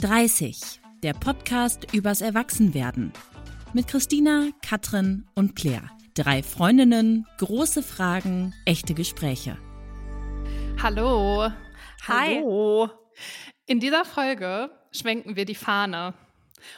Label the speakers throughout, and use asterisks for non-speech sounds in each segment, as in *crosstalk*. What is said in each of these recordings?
Speaker 1: 30, der Podcast übers Erwachsenwerden. Mit Christina, Katrin und Claire. Drei Freundinnen, große Fragen, echte Gespräche.
Speaker 2: Hallo.
Speaker 3: Hi.
Speaker 2: Hallo. In dieser Folge schwenken wir die Fahne.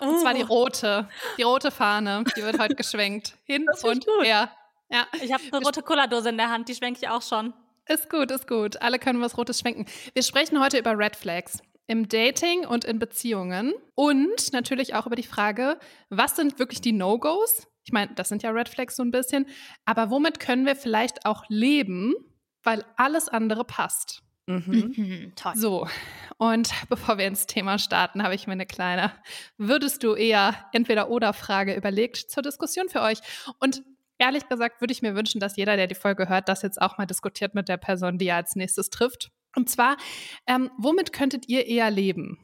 Speaker 2: Und zwar die rote. Die rote Fahne. Die wird heute *laughs* geschwenkt. Hin und
Speaker 3: gut.
Speaker 2: her. Ja.
Speaker 3: Ich habe eine rote Cola-Dose in der Hand, die schwenke ich auch schon.
Speaker 2: Ist gut, ist gut. Alle können was Rotes schwenken. Wir sprechen heute über Red Flags im Dating und in Beziehungen und natürlich auch über die Frage, was sind wirklich die No-Gos? Ich meine, das sind ja Red Flags so ein bisschen, aber womit können wir vielleicht auch leben, weil alles andere passt?
Speaker 3: Mhm. Toll.
Speaker 2: So, und bevor wir ins Thema starten, habe ich mir eine kleine Würdest du eher entweder oder Frage überlegt zur Diskussion für euch. Und ehrlich gesagt würde ich mir wünschen, dass jeder, der die Folge hört, das jetzt auch mal diskutiert mit der Person, die er als nächstes trifft. Und zwar, ähm, womit könntet ihr eher leben?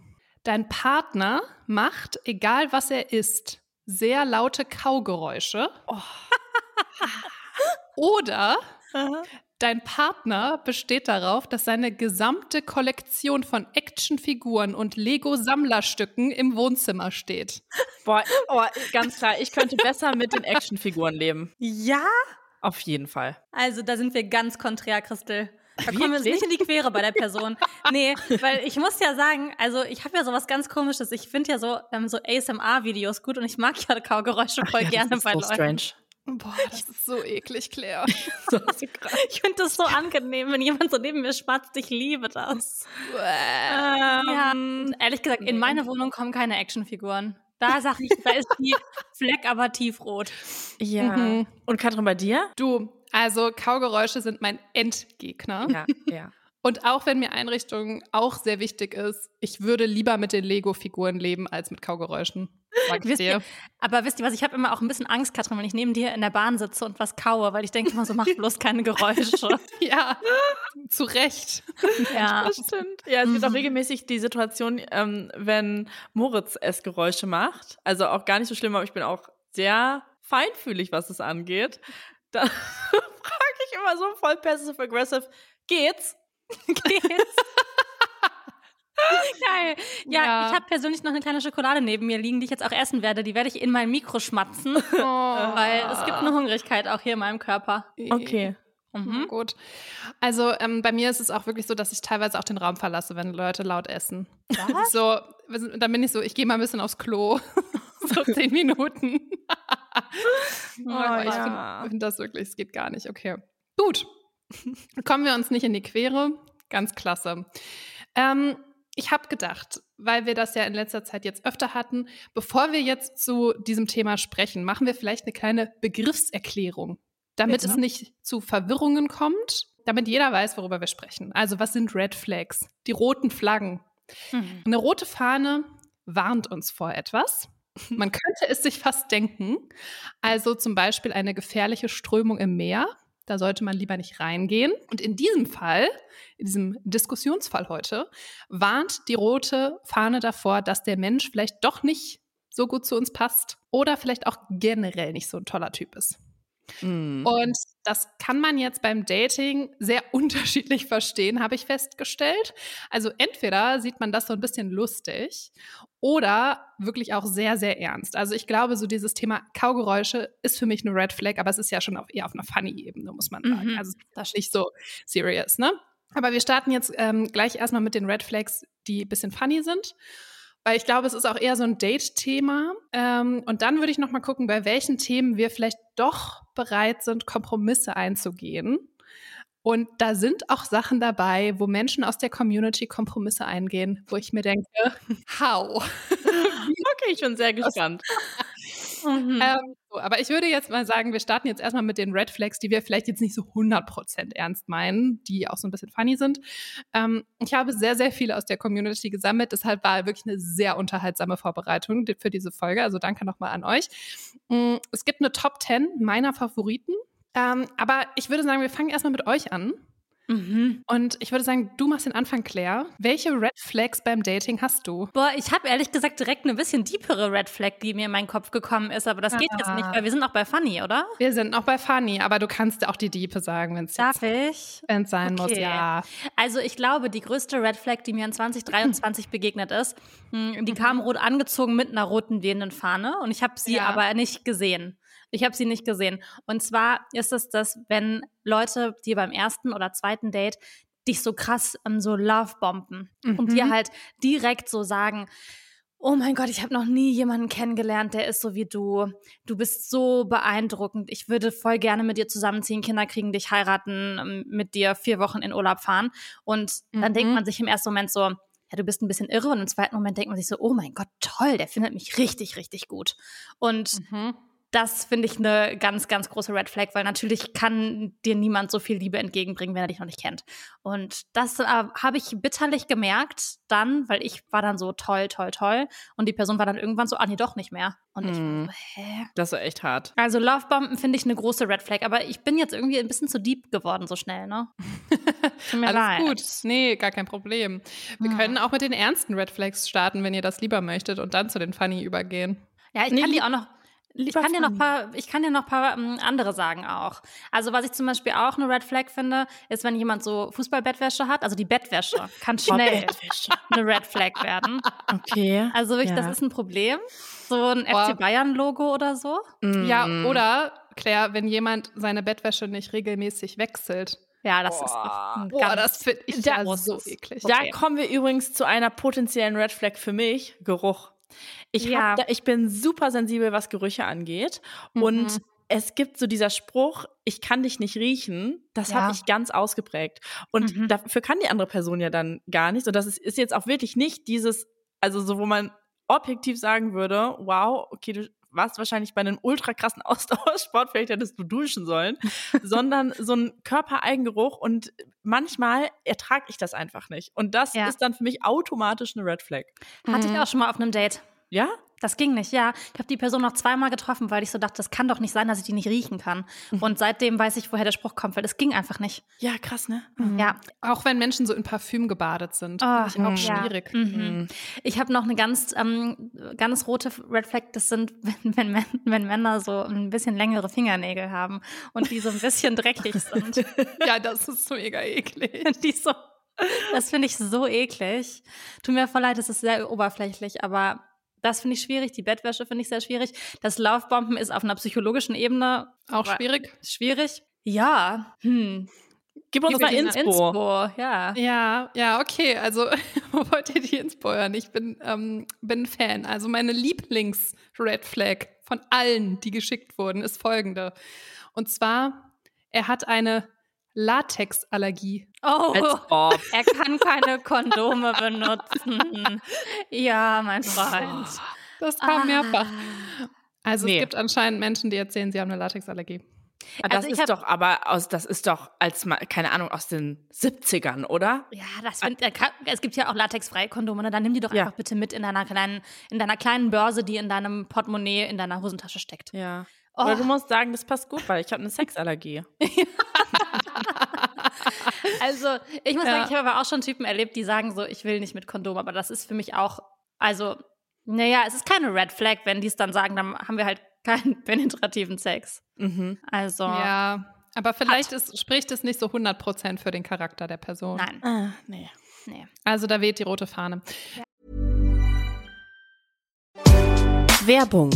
Speaker 2: Dein Partner macht, egal was er isst, sehr laute Kaugeräusche. *laughs* Oder Dein Partner besteht darauf, dass seine gesamte Kollektion von Actionfiguren und Lego-Sammlerstücken im Wohnzimmer steht.
Speaker 4: Boah, oh, ganz klar, ich könnte besser mit den Actionfiguren leben.
Speaker 3: Ja?
Speaker 4: Auf jeden Fall.
Speaker 3: Also, da sind wir ganz konträr, Christel. Da kommen wir uns nicht in die Quere bei der Person. Nee, weil ich muss ja sagen, also ich habe ja sowas ganz komisches. Ich finde ja so, ähm, so ASMR-Videos gut und ich mag ja Kaugeräusche voll
Speaker 4: Ja,
Speaker 3: gerne
Speaker 4: das ist
Speaker 3: bei
Speaker 4: so
Speaker 3: Leuten.
Speaker 4: strange.
Speaker 2: Boah, das ist so eklig, Claire. *laughs*
Speaker 4: So, so krass.
Speaker 3: Ich finde das so angenehm, wenn jemand so neben mir schmatzt. Ich liebe das. ja, und ehrlich gesagt, in meine Wohnung kommen keine Actionfiguren. Da sag ich, da ist die *laughs* Fleck aber tiefrot.
Speaker 4: Ja.
Speaker 2: Mhm.
Speaker 4: Und Katrin, bei dir?
Speaker 2: Du, also Kaugeräusche sind mein Endgegner.
Speaker 4: Ja, ja.
Speaker 2: Und auch wenn mir Einrichtung auch sehr wichtig ist, ich würde lieber mit den Lego-Figuren leben als mit Kaugeräuschen.
Speaker 3: Wisst ihr, aber wisst ihr was, ich habe immer auch ein bisschen Angst, Katrin, wenn ich neben dir in der Bahn sitze und was kaue, weil ich denke immer so, mach bloß keine Geräusche. *laughs*
Speaker 2: Ja, zu Recht.
Speaker 3: ja. *laughs*
Speaker 4: Das stimmt. Ja, es gibt auch
Speaker 3: Mhm.
Speaker 4: regelmäßig die Situation, ähm, wenn Moritz Essgeräusche macht. Also auch gar nicht so schlimm, aber ich bin auch sehr feinfühlig, was es angeht. Da *laughs* frage ich immer so voll passive-aggressive, geht's? *laughs*
Speaker 3: Geht's? *laughs* Geil. Ja,
Speaker 2: Ja.
Speaker 3: ich habe persönlich noch eine kleine Schokolade neben mir liegen, die ich jetzt auch essen werde. Die werde ich in mein Mikro schmatzen, weil es gibt eine Hungrigkeit auch hier in meinem Körper.
Speaker 4: Okay.
Speaker 3: Mhm.
Speaker 2: Gut. Also ähm, bei mir ist es auch wirklich so, dass ich teilweise auch den Raum verlasse, wenn Leute laut essen.
Speaker 3: Was?
Speaker 2: So, dann bin ich so, ich gehe mal ein bisschen aufs Klo. so zehn Minuten. Oh, ich
Speaker 4: ja.
Speaker 2: finde find das wirklich, es geht gar nicht. Okay. Gut. *laughs* Kommen wir uns nicht in die Quere. Ganz klasse. Ähm, ich habe gedacht, weil wir das ja in letzter Zeit jetzt öfter hatten, bevor wir jetzt zu diesem Thema sprechen, machen wir vielleicht eine kleine Begriffserklärung, damit
Speaker 4: Bitte?
Speaker 2: es nicht zu Verwirrungen kommt, damit jeder weiß, worüber wir sprechen. Also was sind Red Flags? Die roten Flaggen.
Speaker 3: Mhm.
Speaker 2: Eine rote Fahne warnt uns vor etwas. Man könnte es sich fast denken. Also zum Beispiel eine gefährliche Strömung im Meer. Da sollte man lieber nicht reingehen. Und in diesem Fall, in diesem Diskussionsfall heute, warnt die rote Fahne davor, dass der Mensch vielleicht doch nicht so gut zu uns passt oder vielleicht auch generell nicht so ein toller Typ ist.
Speaker 4: Mhm.
Speaker 2: Und das kann man jetzt beim Dating sehr *laughs* unterschiedlich verstehen, habe ich festgestellt. Also entweder sieht man das so ein bisschen lustig oder wirklich auch sehr, sehr ernst. Also ich glaube, so dieses Thema Kaugeräusche ist für mich eine Red Flag, aber es ist ja schon auf, eher auf einer funny-Ebene, muss man sagen.
Speaker 3: Mhm.
Speaker 2: Also das ist nicht so serious, ne? Aber wir starten jetzt ähm, gleich erstmal mit den Red Flags, die ein bisschen funny sind. Weil ich glaube, es ist auch eher so ein Date-Thema. Ähm, und dann würde ich noch mal gucken, bei welchen Themen wir vielleicht doch bereit sind, Kompromisse einzugehen. Und da sind auch Sachen dabei, wo Menschen aus der Community Kompromisse eingehen, wo ich mir denke, how? *laughs*
Speaker 4: Okay, ich bin sehr gespannt.
Speaker 3: Mhm.
Speaker 2: Ähm, so, aber ich würde jetzt mal sagen, wir starten jetzt erstmal mit den Red Flags, die wir vielleicht jetzt nicht so 100% ernst meinen, die auch so ein bisschen funny sind. Ähm, ich habe sehr, sehr viele aus der Community gesammelt, deshalb war wirklich eine sehr unterhaltsame Vorbereitung für diese Folge. Also danke nochmal an euch. Mm, Es gibt eine Top 10 meiner Favoriten. Ähm, aber ich würde sagen, wir fangen erstmal mit euch an. Mhm. Und ich würde sagen, du machst den Anfang, Claire. Welche Red Flags beim Dating hast du?
Speaker 3: Boah, ich habe ehrlich gesagt direkt eine bisschen deepere Red Flag, die mir in meinen Kopf gekommen ist, aber das ah. geht jetzt nicht, weil wir sind auch bei Funny, oder?
Speaker 2: Wir sind noch bei Funny, aber du kannst auch die Diepe sagen, wenn es sein okay. muss, ja.
Speaker 3: Also ich glaube, die größte Red Flag, die mir in 2023 *clears throat* begegnet ist, hm, die mhm. kam rot angezogen mit einer roten wehenden Fahne und ich habe sie ja. aber nicht gesehen. Ich habe sie nicht gesehen. Und zwar ist es das, wenn Leute dir beim ersten oder zweiten Date dich so krass um, so Love bomben mhm. und dir mhm. halt direkt so sagen, oh mein Gott, ich habe noch nie jemanden kennengelernt, der ist so wie du. Du bist so beeindruckend. Ich würde voll gerne mit dir zusammenziehen, Kinder kriegen, dich heiraten, mit dir vier Wochen in Urlaub fahren. Und dann mhm. denkt man sich im ersten Moment so, ja, du bist ein bisschen irre. Und im zweiten Moment denkt man sich so, oh mein Gott, toll, der findet mich richtig, richtig gut. Und mhm das finde ich eine ganz, ganz große Red Flag, weil natürlich kann dir niemand so viel Liebe entgegenbringen, wenn er dich noch nicht kennt. Und das äh, habe ich bitterlich gemerkt dann, weil ich war dann so toll, toll, toll. Und die Person war dann irgendwann so, ah nee, doch nicht mehr. Und ich mm. so, hä?
Speaker 4: Das war echt hart.
Speaker 3: Also Lovebomben finde ich eine große Red Flag, aber ich bin jetzt irgendwie ein bisschen zu deep geworden so schnell, ne? *laughs*
Speaker 2: Tut mir Alles leid. gut. Nee, gar kein Problem. Wir hm. können auch mit den ernsten Red Flags starten, wenn ihr das lieber möchtet und dann zu den Funny übergehen.
Speaker 3: Ja, ich nee, kann die auch noch ich kann, dir noch paar, ich kann dir noch ein paar um, andere sagen auch. Also was ich zum Beispiel auch eine Red Flag finde, ist, wenn jemand so Fußballbettwäsche hat. Also die Bettwäsche kann schnell eine Red Flag werden.
Speaker 4: Okay.
Speaker 3: Also wirklich, ja. das ist ein Problem. So ein FC Bayern-Logo oder so.
Speaker 2: Mm. Ja, oder, Claire, wenn jemand seine Bettwäsche nicht regelmäßig wechselt.
Speaker 3: Ja, das Boah. ist ein
Speaker 2: Boah, das finde ich da, ja so eklig.
Speaker 4: Da okay. kommen wir übrigens zu einer potenziellen Red Flag für mich, Geruch. Ich, ja. da, ich bin super sensibel, was Gerüche angeht. Mhm. Und es gibt so dieser Spruch, ich kann dich nicht riechen, das ja. habe ich ganz ausgeprägt. Und mhm. dafür kann die andere Person ja dann gar nichts. Und das ist, ist jetzt auch wirklich nicht dieses, also so, wo man objektiv sagen würde, wow, okay, du warst wahrscheinlich bei einem ultra krassen *laughs* Ausdauersport, vielleicht hättest du duschen sollen, sondern *laughs* so ein Körpereigengeruch und manchmal ertrage ich das einfach nicht. Und das ja. ist dann für mich automatisch eine Red Flag.
Speaker 3: Hatte ich mhm. auch schon mal auf einem Date.
Speaker 4: Ja?
Speaker 3: Das ging nicht, ja. Ich habe die Person noch zweimal getroffen, weil ich so dachte, das kann doch nicht sein, dass ich die nicht riechen kann. Mhm. Und seitdem weiß ich, woher der Spruch kommt, weil das ging einfach nicht.
Speaker 4: Ja, krass, ne?
Speaker 3: Mhm. Ja.
Speaker 2: Auch wenn Menschen so in Parfüm gebadet sind. Oh, ich auch schwierig.
Speaker 3: Ja. Mhm. mhm. Ich habe noch eine ganz, ähm, ganz rote Red Flag, das sind, *laughs* wenn, wenn, wenn Männer so ein bisschen längere Fingernägel haben und die so ein bisschen dreckig sind. *laughs*
Speaker 2: ja, das ist so mega eklig. *laughs*
Speaker 3: Die so das finde ich so eklig. Tut mir voll leid, das ist sehr oberflächlich, aber das finde ich schwierig. Die Bettwäsche finde ich sehr schwierig. Das Laufbomben ist auf einer psychologischen Ebene
Speaker 2: auch schwierig.
Speaker 3: Schwierig. Ja. Hm.
Speaker 4: Gib uns mal Inspo. Inspo.
Speaker 2: Ja. ja, ja, okay. Also, *laughs* wo wollt ihr die Inspo hören? Ich bin, ähm, bin Fan. Also, meine Lieblings-Red Flag von allen, die geschickt wurden, ist folgende. Und zwar, er hat eine Latexallergie.
Speaker 3: Oh, er kann keine Kondome benutzen. ja, mein Freund.
Speaker 2: Das kam ah. mehrfach. Also nee. es gibt anscheinend Menschen, die erzählen, sie haben eine Latexallergie.
Speaker 4: Ah, das also ist doch aber aus, das ist doch als keine Ahnung aus den 70ern, oder?
Speaker 3: Ja, das find, es gibt ja auch latexfreie Kondome, ne? dann nimm die doch ja. einfach bitte mit in deiner kleinen, in deiner kleinen Börse, die in deinem Portemonnaie in deiner Hosentasche steckt.
Speaker 4: Ja. Oh. Oder du musst sagen, das passt gut, weil ich habe eine Sexallergie. *laughs* *laughs* *laughs*
Speaker 3: also, ich muss ja. sagen, ich habe aber auch schon Typen erlebt, die sagen so, ich will nicht mit Kondom, aber das ist für mich auch, also, naja, es ist keine Red Flag, wenn die es dann sagen, dann haben wir halt keinen *laughs* penetrativen Sex. Mhm. Also.
Speaker 2: Ja, aber vielleicht ist, spricht es nicht so 100% für den Charakter der Person.
Speaker 3: Nein.
Speaker 4: Ah, nee.
Speaker 2: nee. Also, da weht die rote Fahne. Ja.
Speaker 4: Werbung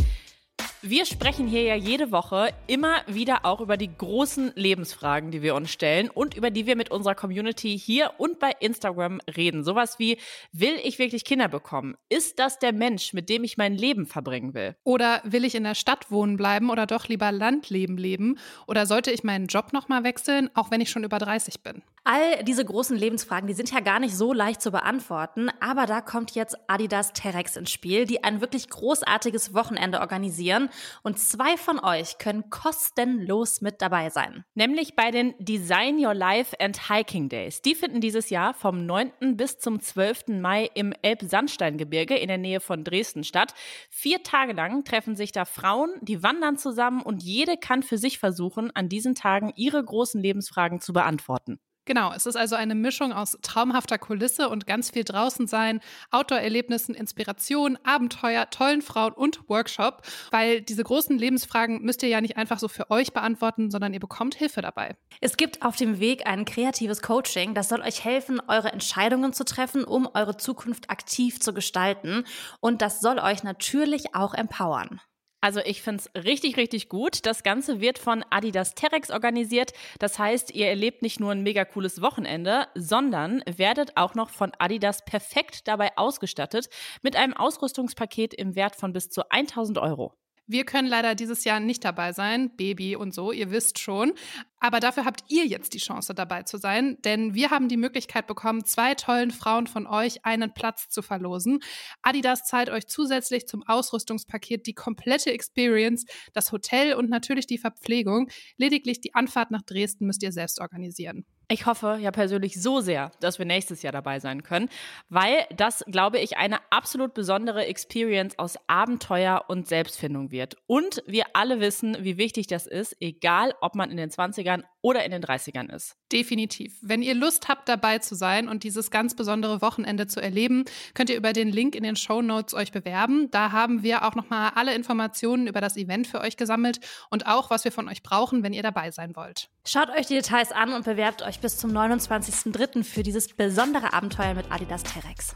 Speaker 4: wir sprechen hier ja jede Woche immer wieder auch über die großen Lebensfragen, die wir uns stellen und über die wir mit unserer Community hier und bei Instagram reden. Sowas wie, will ich wirklich Kinder bekommen? Ist das der Mensch, mit dem ich mein Leben verbringen will?
Speaker 2: Oder will ich in der Stadt wohnen bleiben oder doch lieber Landleben leben? Oder sollte ich meinen Job nochmal wechseln, auch wenn ich schon über 30 bin?
Speaker 3: All diese großen Lebensfragen, die sind ja gar nicht so leicht zu beantworten, aber da kommt jetzt Adidas Terex ins Spiel, die ein wirklich großartiges Wochenende organisieren und zwei von euch können kostenlos mit dabei sein.
Speaker 4: Nämlich bei den Design Your Life and Hiking Days. Die finden dieses Jahr vom 9. bis zum 12. Mai im Elbsandsteingebirge in der Nähe von Dresden statt. Vier Tage lang treffen sich da Frauen, die wandern zusammen und jede kann für sich versuchen, an diesen Tagen ihre großen Lebensfragen zu beantworten.
Speaker 2: Genau, es ist also eine Mischung aus traumhafter Kulisse und ganz viel draußen sein, Outdoor-Erlebnissen, Inspiration, Abenteuer, tollen Frauen und Workshop, weil diese großen Lebensfragen müsst ihr ja nicht einfach so für euch beantworten, sondern ihr bekommt Hilfe dabei.
Speaker 3: Es gibt auf dem Weg ein kreatives Coaching, das soll euch helfen, eure Entscheidungen zu treffen, um eure Zukunft aktiv zu gestalten und das soll euch natürlich auch empowern.
Speaker 4: Also ich finde es richtig, richtig gut. Das Ganze wird von Adidas Terex organisiert. Das heißt, ihr erlebt nicht nur ein mega cooles Wochenende, sondern werdet auch noch von Adidas perfekt dabei ausgestattet mit einem Ausrüstungspaket im Wert von bis zu 1000 Euro.
Speaker 2: Wir können leider dieses Jahr nicht dabei sein, Baby und so, ihr wisst schon. Aber dafür habt ihr jetzt die Chance dabei zu sein, denn wir haben die Möglichkeit bekommen, zwei tollen Frauen von euch einen Platz zu verlosen. Adidas zahlt euch zusätzlich zum Ausrüstungspaket die komplette Experience, das Hotel und natürlich die Verpflegung. Lediglich die Anfahrt nach Dresden müsst ihr selbst organisieren.
Speaker 4: Ich hoffe ja persönlich so sehr, dass wir nächstes Jahr dabei sein können, weil das, glaube ich, eine absolut besondere Experience aus Abenteuer und Selbstfindung wird. Und wir alle wissen, wie wichtig das ist, egal ob man in den 20ern oder in den 30ern ist.
Speaker 2: Definitiv. Wenn ihr Lust habt, dabei zu sein und dieses ganz besondere Wochenende zu erleben, könnt ihr über den Link in den Show Notes euch bewerben. Da haben wir auch nochmal alle Informationen über das Event für euch gesammelt und auch, was wir von euch brauchen, wenn ihr dabei sein wollt.
Speaker 3: Schaut euch die Details an und bewerbt euch bis zum 29.03. für dieses besondere Abenteuer mit Adidas Terex.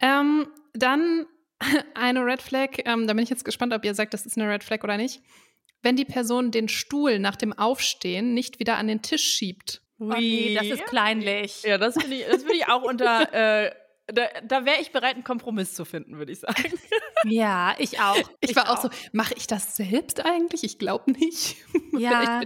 Speaker 2: Ähm, dann *laughs* eine Red Flag, ähm, da bin ich jetzt gespannt, ob ihr sagt, das ist eine Red Flag oder nicht. Wenn die Person den Stuhl nach dem Aufstehen nicht wieder an den Tisch schiebt.
Speaker 3: Ui. Oh nee, das ist kleinlich.
Speaker 4: Ja, das würde ich, ich auch unter *laughs* äh, da, da wäre ich bereit, einen Kompromiss zu finden, würde ich sagen. *laughs*
Speaker 3: Ja, ich auch.
Speaker 2: Ich, ich war auch, auch so, mache ich das selbst eigentlich? Ich glaube nicht.
Speaker 3: Ja.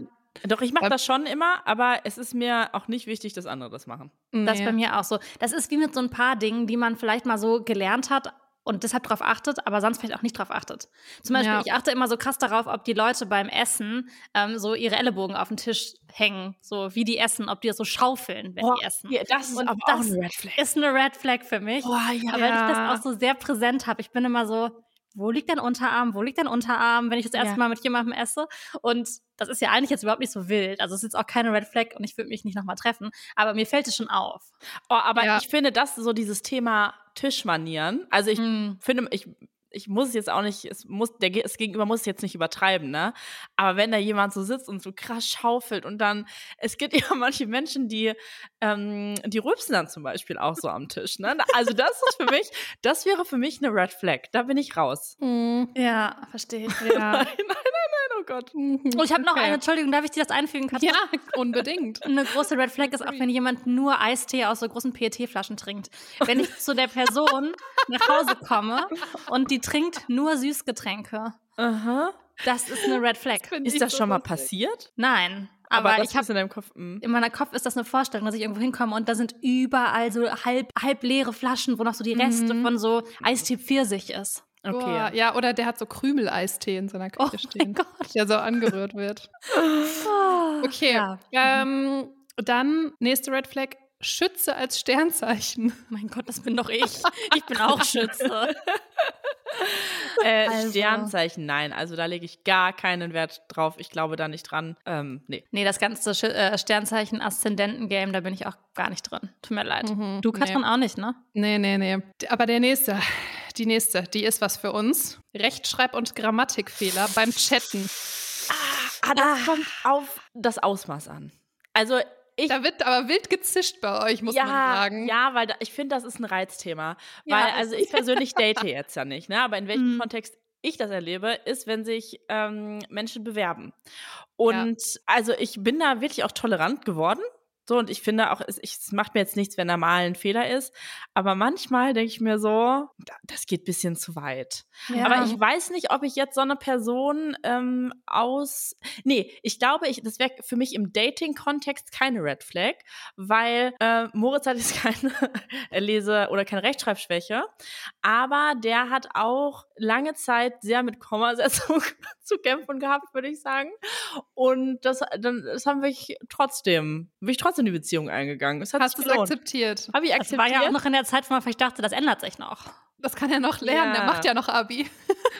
Speaker 4: Doch, ich mache das schon immer, aber es ist mir auch nicht wichtig, dass andere das machen.
Speaker 3: Das ist bei mir auch so. Das ist wie mit so ein paar Dingen, die man vielleicht mal so gelernt hat, und deshalb darauf achtet, aber sonst vielleicht auch nicht darauf achtet. Zum Beispiel, ja. ich achte immer so krass darauf, ob die Leute beim Essen ähm, so ihre Ellenbogen auf den Tisch hängen, so wie die essen, ob die das so schaufeln, wenn
Speaker 4: Boah,
Speaker 3: die essen.
Speaker 4: Ja, das ist
Speaker 3: und
Speaker 4: aber
Speaker 3: das
Speaker 4: auch eine Red Flag.
Speaker 3: ist eine Red Flag für mich.
Speaker 4: Boah, ja.
Speaker 3: Aber weil ich das auch so sehr präsent habe. Ich bin immer so, wo liegt dein Unterarm, wo liegt dein Unterarm, wenn ich das erste ja. Mal mit jemandem esse. Und das ist ja eigentlich jetzt überhaupt nicht so wild. Also es ist jetzt auch keine Red Flag und ich würde mich nicht nochmal treffen. Aber mir fällt es schon auf.
Speaker 4: Oh, aber ja. ich finde, das so dieses Thema Tischmanieren. Also ich mm. finde, ich ich muss es jetzt auch nicht, es muss, der das Gegenüber muss es jetzt nicht übertreiben, ne? Aber wenn da jemand so sitzt und so krass schaufelt und dann, es gibt *laughs* ja manche Menschen, die, ähm, die rülpsen dann zum Beispiel auch so am Tisch, ne? Also das ist für mich, das wäre für mich eine Red Flag. Da bin ich raus. *laughs*
Speaker 3: Mhm. Ja, verstehe ich. *laughs*
Speaker 4: Ja. nein, nein, nein, nein, oh Gott.
Speaker 3: Mhm. Oh, ich habe noch okay. eine, Entschuldigung, darf ich dir das einfügen? Katja?
Speaker 2: Ja, unbedingt.
Speaker 3: Eine große Red Flag ist auch, wenn jemand nur Eistee aus so großen PET-Flaschen trinkt. Wenn ich zu der Person nach Hause komme und die trinkt nur Süßgetränke.
Speaker 4: Aha.
Speaker 3: Das ist eine Red Flag.
Speaker 4: Ist das so schon mal passiert?
Speaker 3: Nein. Aber, aber ich habe
Speaker 4: in deinem Kopf. Mh.
Speaker 3: In meiner Kopf ist das eine Vorstellung, dass ich irgendwo hinkomme und da sind überall so halb, halb leere Flaschen, wo noch so die Reste mhm. von so Eistee Pfirsich ist.
Speaker 2: Okay. Boah, ja. oder der hat so Krümeleistee in seiner Küche oh stehen, der so angerührt wird. *laughs* okay. Ja. Ähm, dann nächste Red Flag. Schütze als Sternzeichen. *laughs*
Speaker 3: Mein Gott, das bin doch ich. Ich bin auch Schütze. *laughs*
Speaker 4: äh, also. Sternzeichen, nein. Also da lege ich gar keinen Wert drauf. Ich glaube da nicht dran. Ähm, nee.
Speaker 3: Nee, das ganze äh, Sternzeichen-Aszendenten-Game, da bin ich auch gar nicht drin. Tut mir leid. Mhm, du, Katrin, nee. auch nicht, ne?
Speaker 2: Nee, nee, nee. Aber der nächste, die nächste, die ist was für uns. Rechtschreib- und Grammatikfehler beim Chatten.
Speaker 4: Ah, ah das ah. kommt auf das Ausmaß an. Also ich,
Speaker 2: da wird aber wild gezischt bei euch, muss
Speaker 4: ja,
Speaker 2: man sagen.
Speaker 4: Ja, weil da, ich finde, das ist ein Reizthema. Ja, weil, also ich persönlich *laughs* date jetzt ja nicht, ne? Aber in welchem mhm. Kontext ich das erlebe, ist, wenn sich ähm, Menschen bewerben. Und ja. also ich bin da wirklich auch tolerant geworden. So, und ich finde auch, es, es macht mir jetzt nichts, wenn da mal ein Fehler ist. Aber manchmal denke ich mir so, das geht bisschen zu weit. Ja. Aber ich weiß nicht, ob ich jetzt so eine Person ähm, aus. Nee, ich glaube, ich, das wäre für mich im Dating-Kontext keine Red Flag, weil äh, Moritz hat jetzt *laughs* keine Lese- oder keine Rechtschreibschwäche. Aber der hat auch lange Zeit sehr mit Kommasetzung *laughs* zu kämpfen gehabt, würde ich sagen. Und das, dann, das haben wir trotzdem, bin ich trotzdem trotzdem die Beziehung eingegangen. Es hat
Speaker 2: Hast du es akzeptiert?
Speaker 4: Habe ich akzeptiert.
Speaker 3: Das war ja auch noch in der Zeit, wo man vielleicht dachte, das ändert sich noch.
Speaker 2: Das kann er noch lernen, ja. der macht ja noch Abi. *laughs*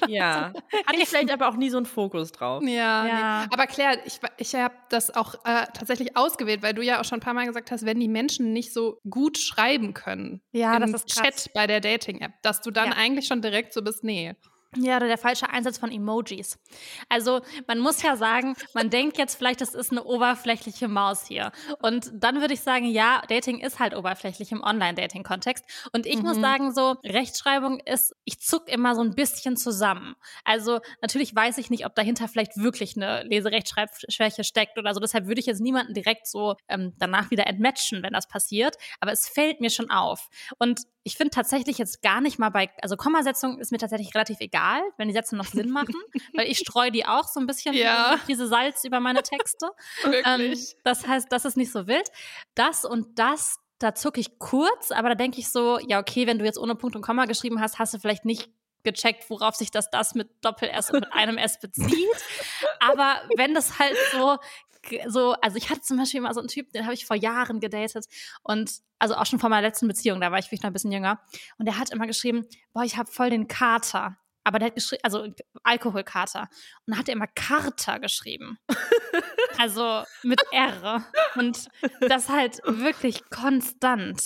Speaker 4: Ja. *laughs* Hatte ich vielleicht aber auch nie so einen Fokus drauf.
Speaker 2: Ja,
Speaker 3: Ja.
Speaker 2: Nee. aber Claire, ich, ich habe das auch äh, tatsächlich ausgewählt, weil du ja auch schon ein paar Mal gesagt hast, wenn die Menschen nicht so gut schreiben können
Speaker 3: Ja,
Speaker 2: im
Speaker 3: das ist krass.
Speaker 2: Chat bei der Dating-App, dass du dann
Speaker 3: Ja.
Speaker 2: eigentlich schon direkt so bist, nee.
Speaker 3: Ja, oder der falsche Einsatz von Emojis. Also man muss ja sagen, man denkt jetzt vielleicht, das ist eine oberflächliche Maus hier. Und dann würde ich sagen, ja, Dating ist halt oberflächlich im Online-Dating-Kontext. Und ich muss
Speaker 2: Mhm.
Speaker 3: sagen, so Rechtschreibung ist, ich zuck immer so ein bisschen zusammen. Also natürlich weiß ich nicht, ob dahinter vielleicht wirklich eine Leserechtschreibschwäche steckt oder so. Deshalb würde ich jetzt niemanden direkt so ähm, danach wieder entmatchen, wenn das passiert. Aber es fällt mir schon auf. Und ich finde tatsächlich jetzt gar nicht mal bei, also Kommasetzung ist mir tatsächlich relativ egal, wenn die Sätze noch Sinn machen, *laughs* weil ich streue die auch so ein bisschen
Speaker 2: Ja.
Speaker 3: diese Salz über meine Texte. *laughs* Ähm,
Speaker 2: Wirklich.
Speaker 3: das heißt, das ist nicht so wild. Das und das, da zucke ich kurz, aber da denke ich so, ja, okay, wenn du jetzt ohne Punkt und Komma geschrieben hast, hast du vielleicht nicht gecheckt, worauf sich das das mit Doppel-S und mit einem S bezieht. *laughs* Aber wenn das halt so, so, also ich hatte zum Beispiel mal so einen Typ, den habe ich vor Jahren gedatet und also auch schon vor meiner letzten Beziehung, da war ich wirklich noch ein bisschen jünger. Und der hat immer geschrieben, boah, ich habe voll den Kater. Aber der hat geschrieben, also Alkoholkater. Und dann hat er immer Kater geschrieben. *laughs* also mit R. Und das halt wirklich konstant.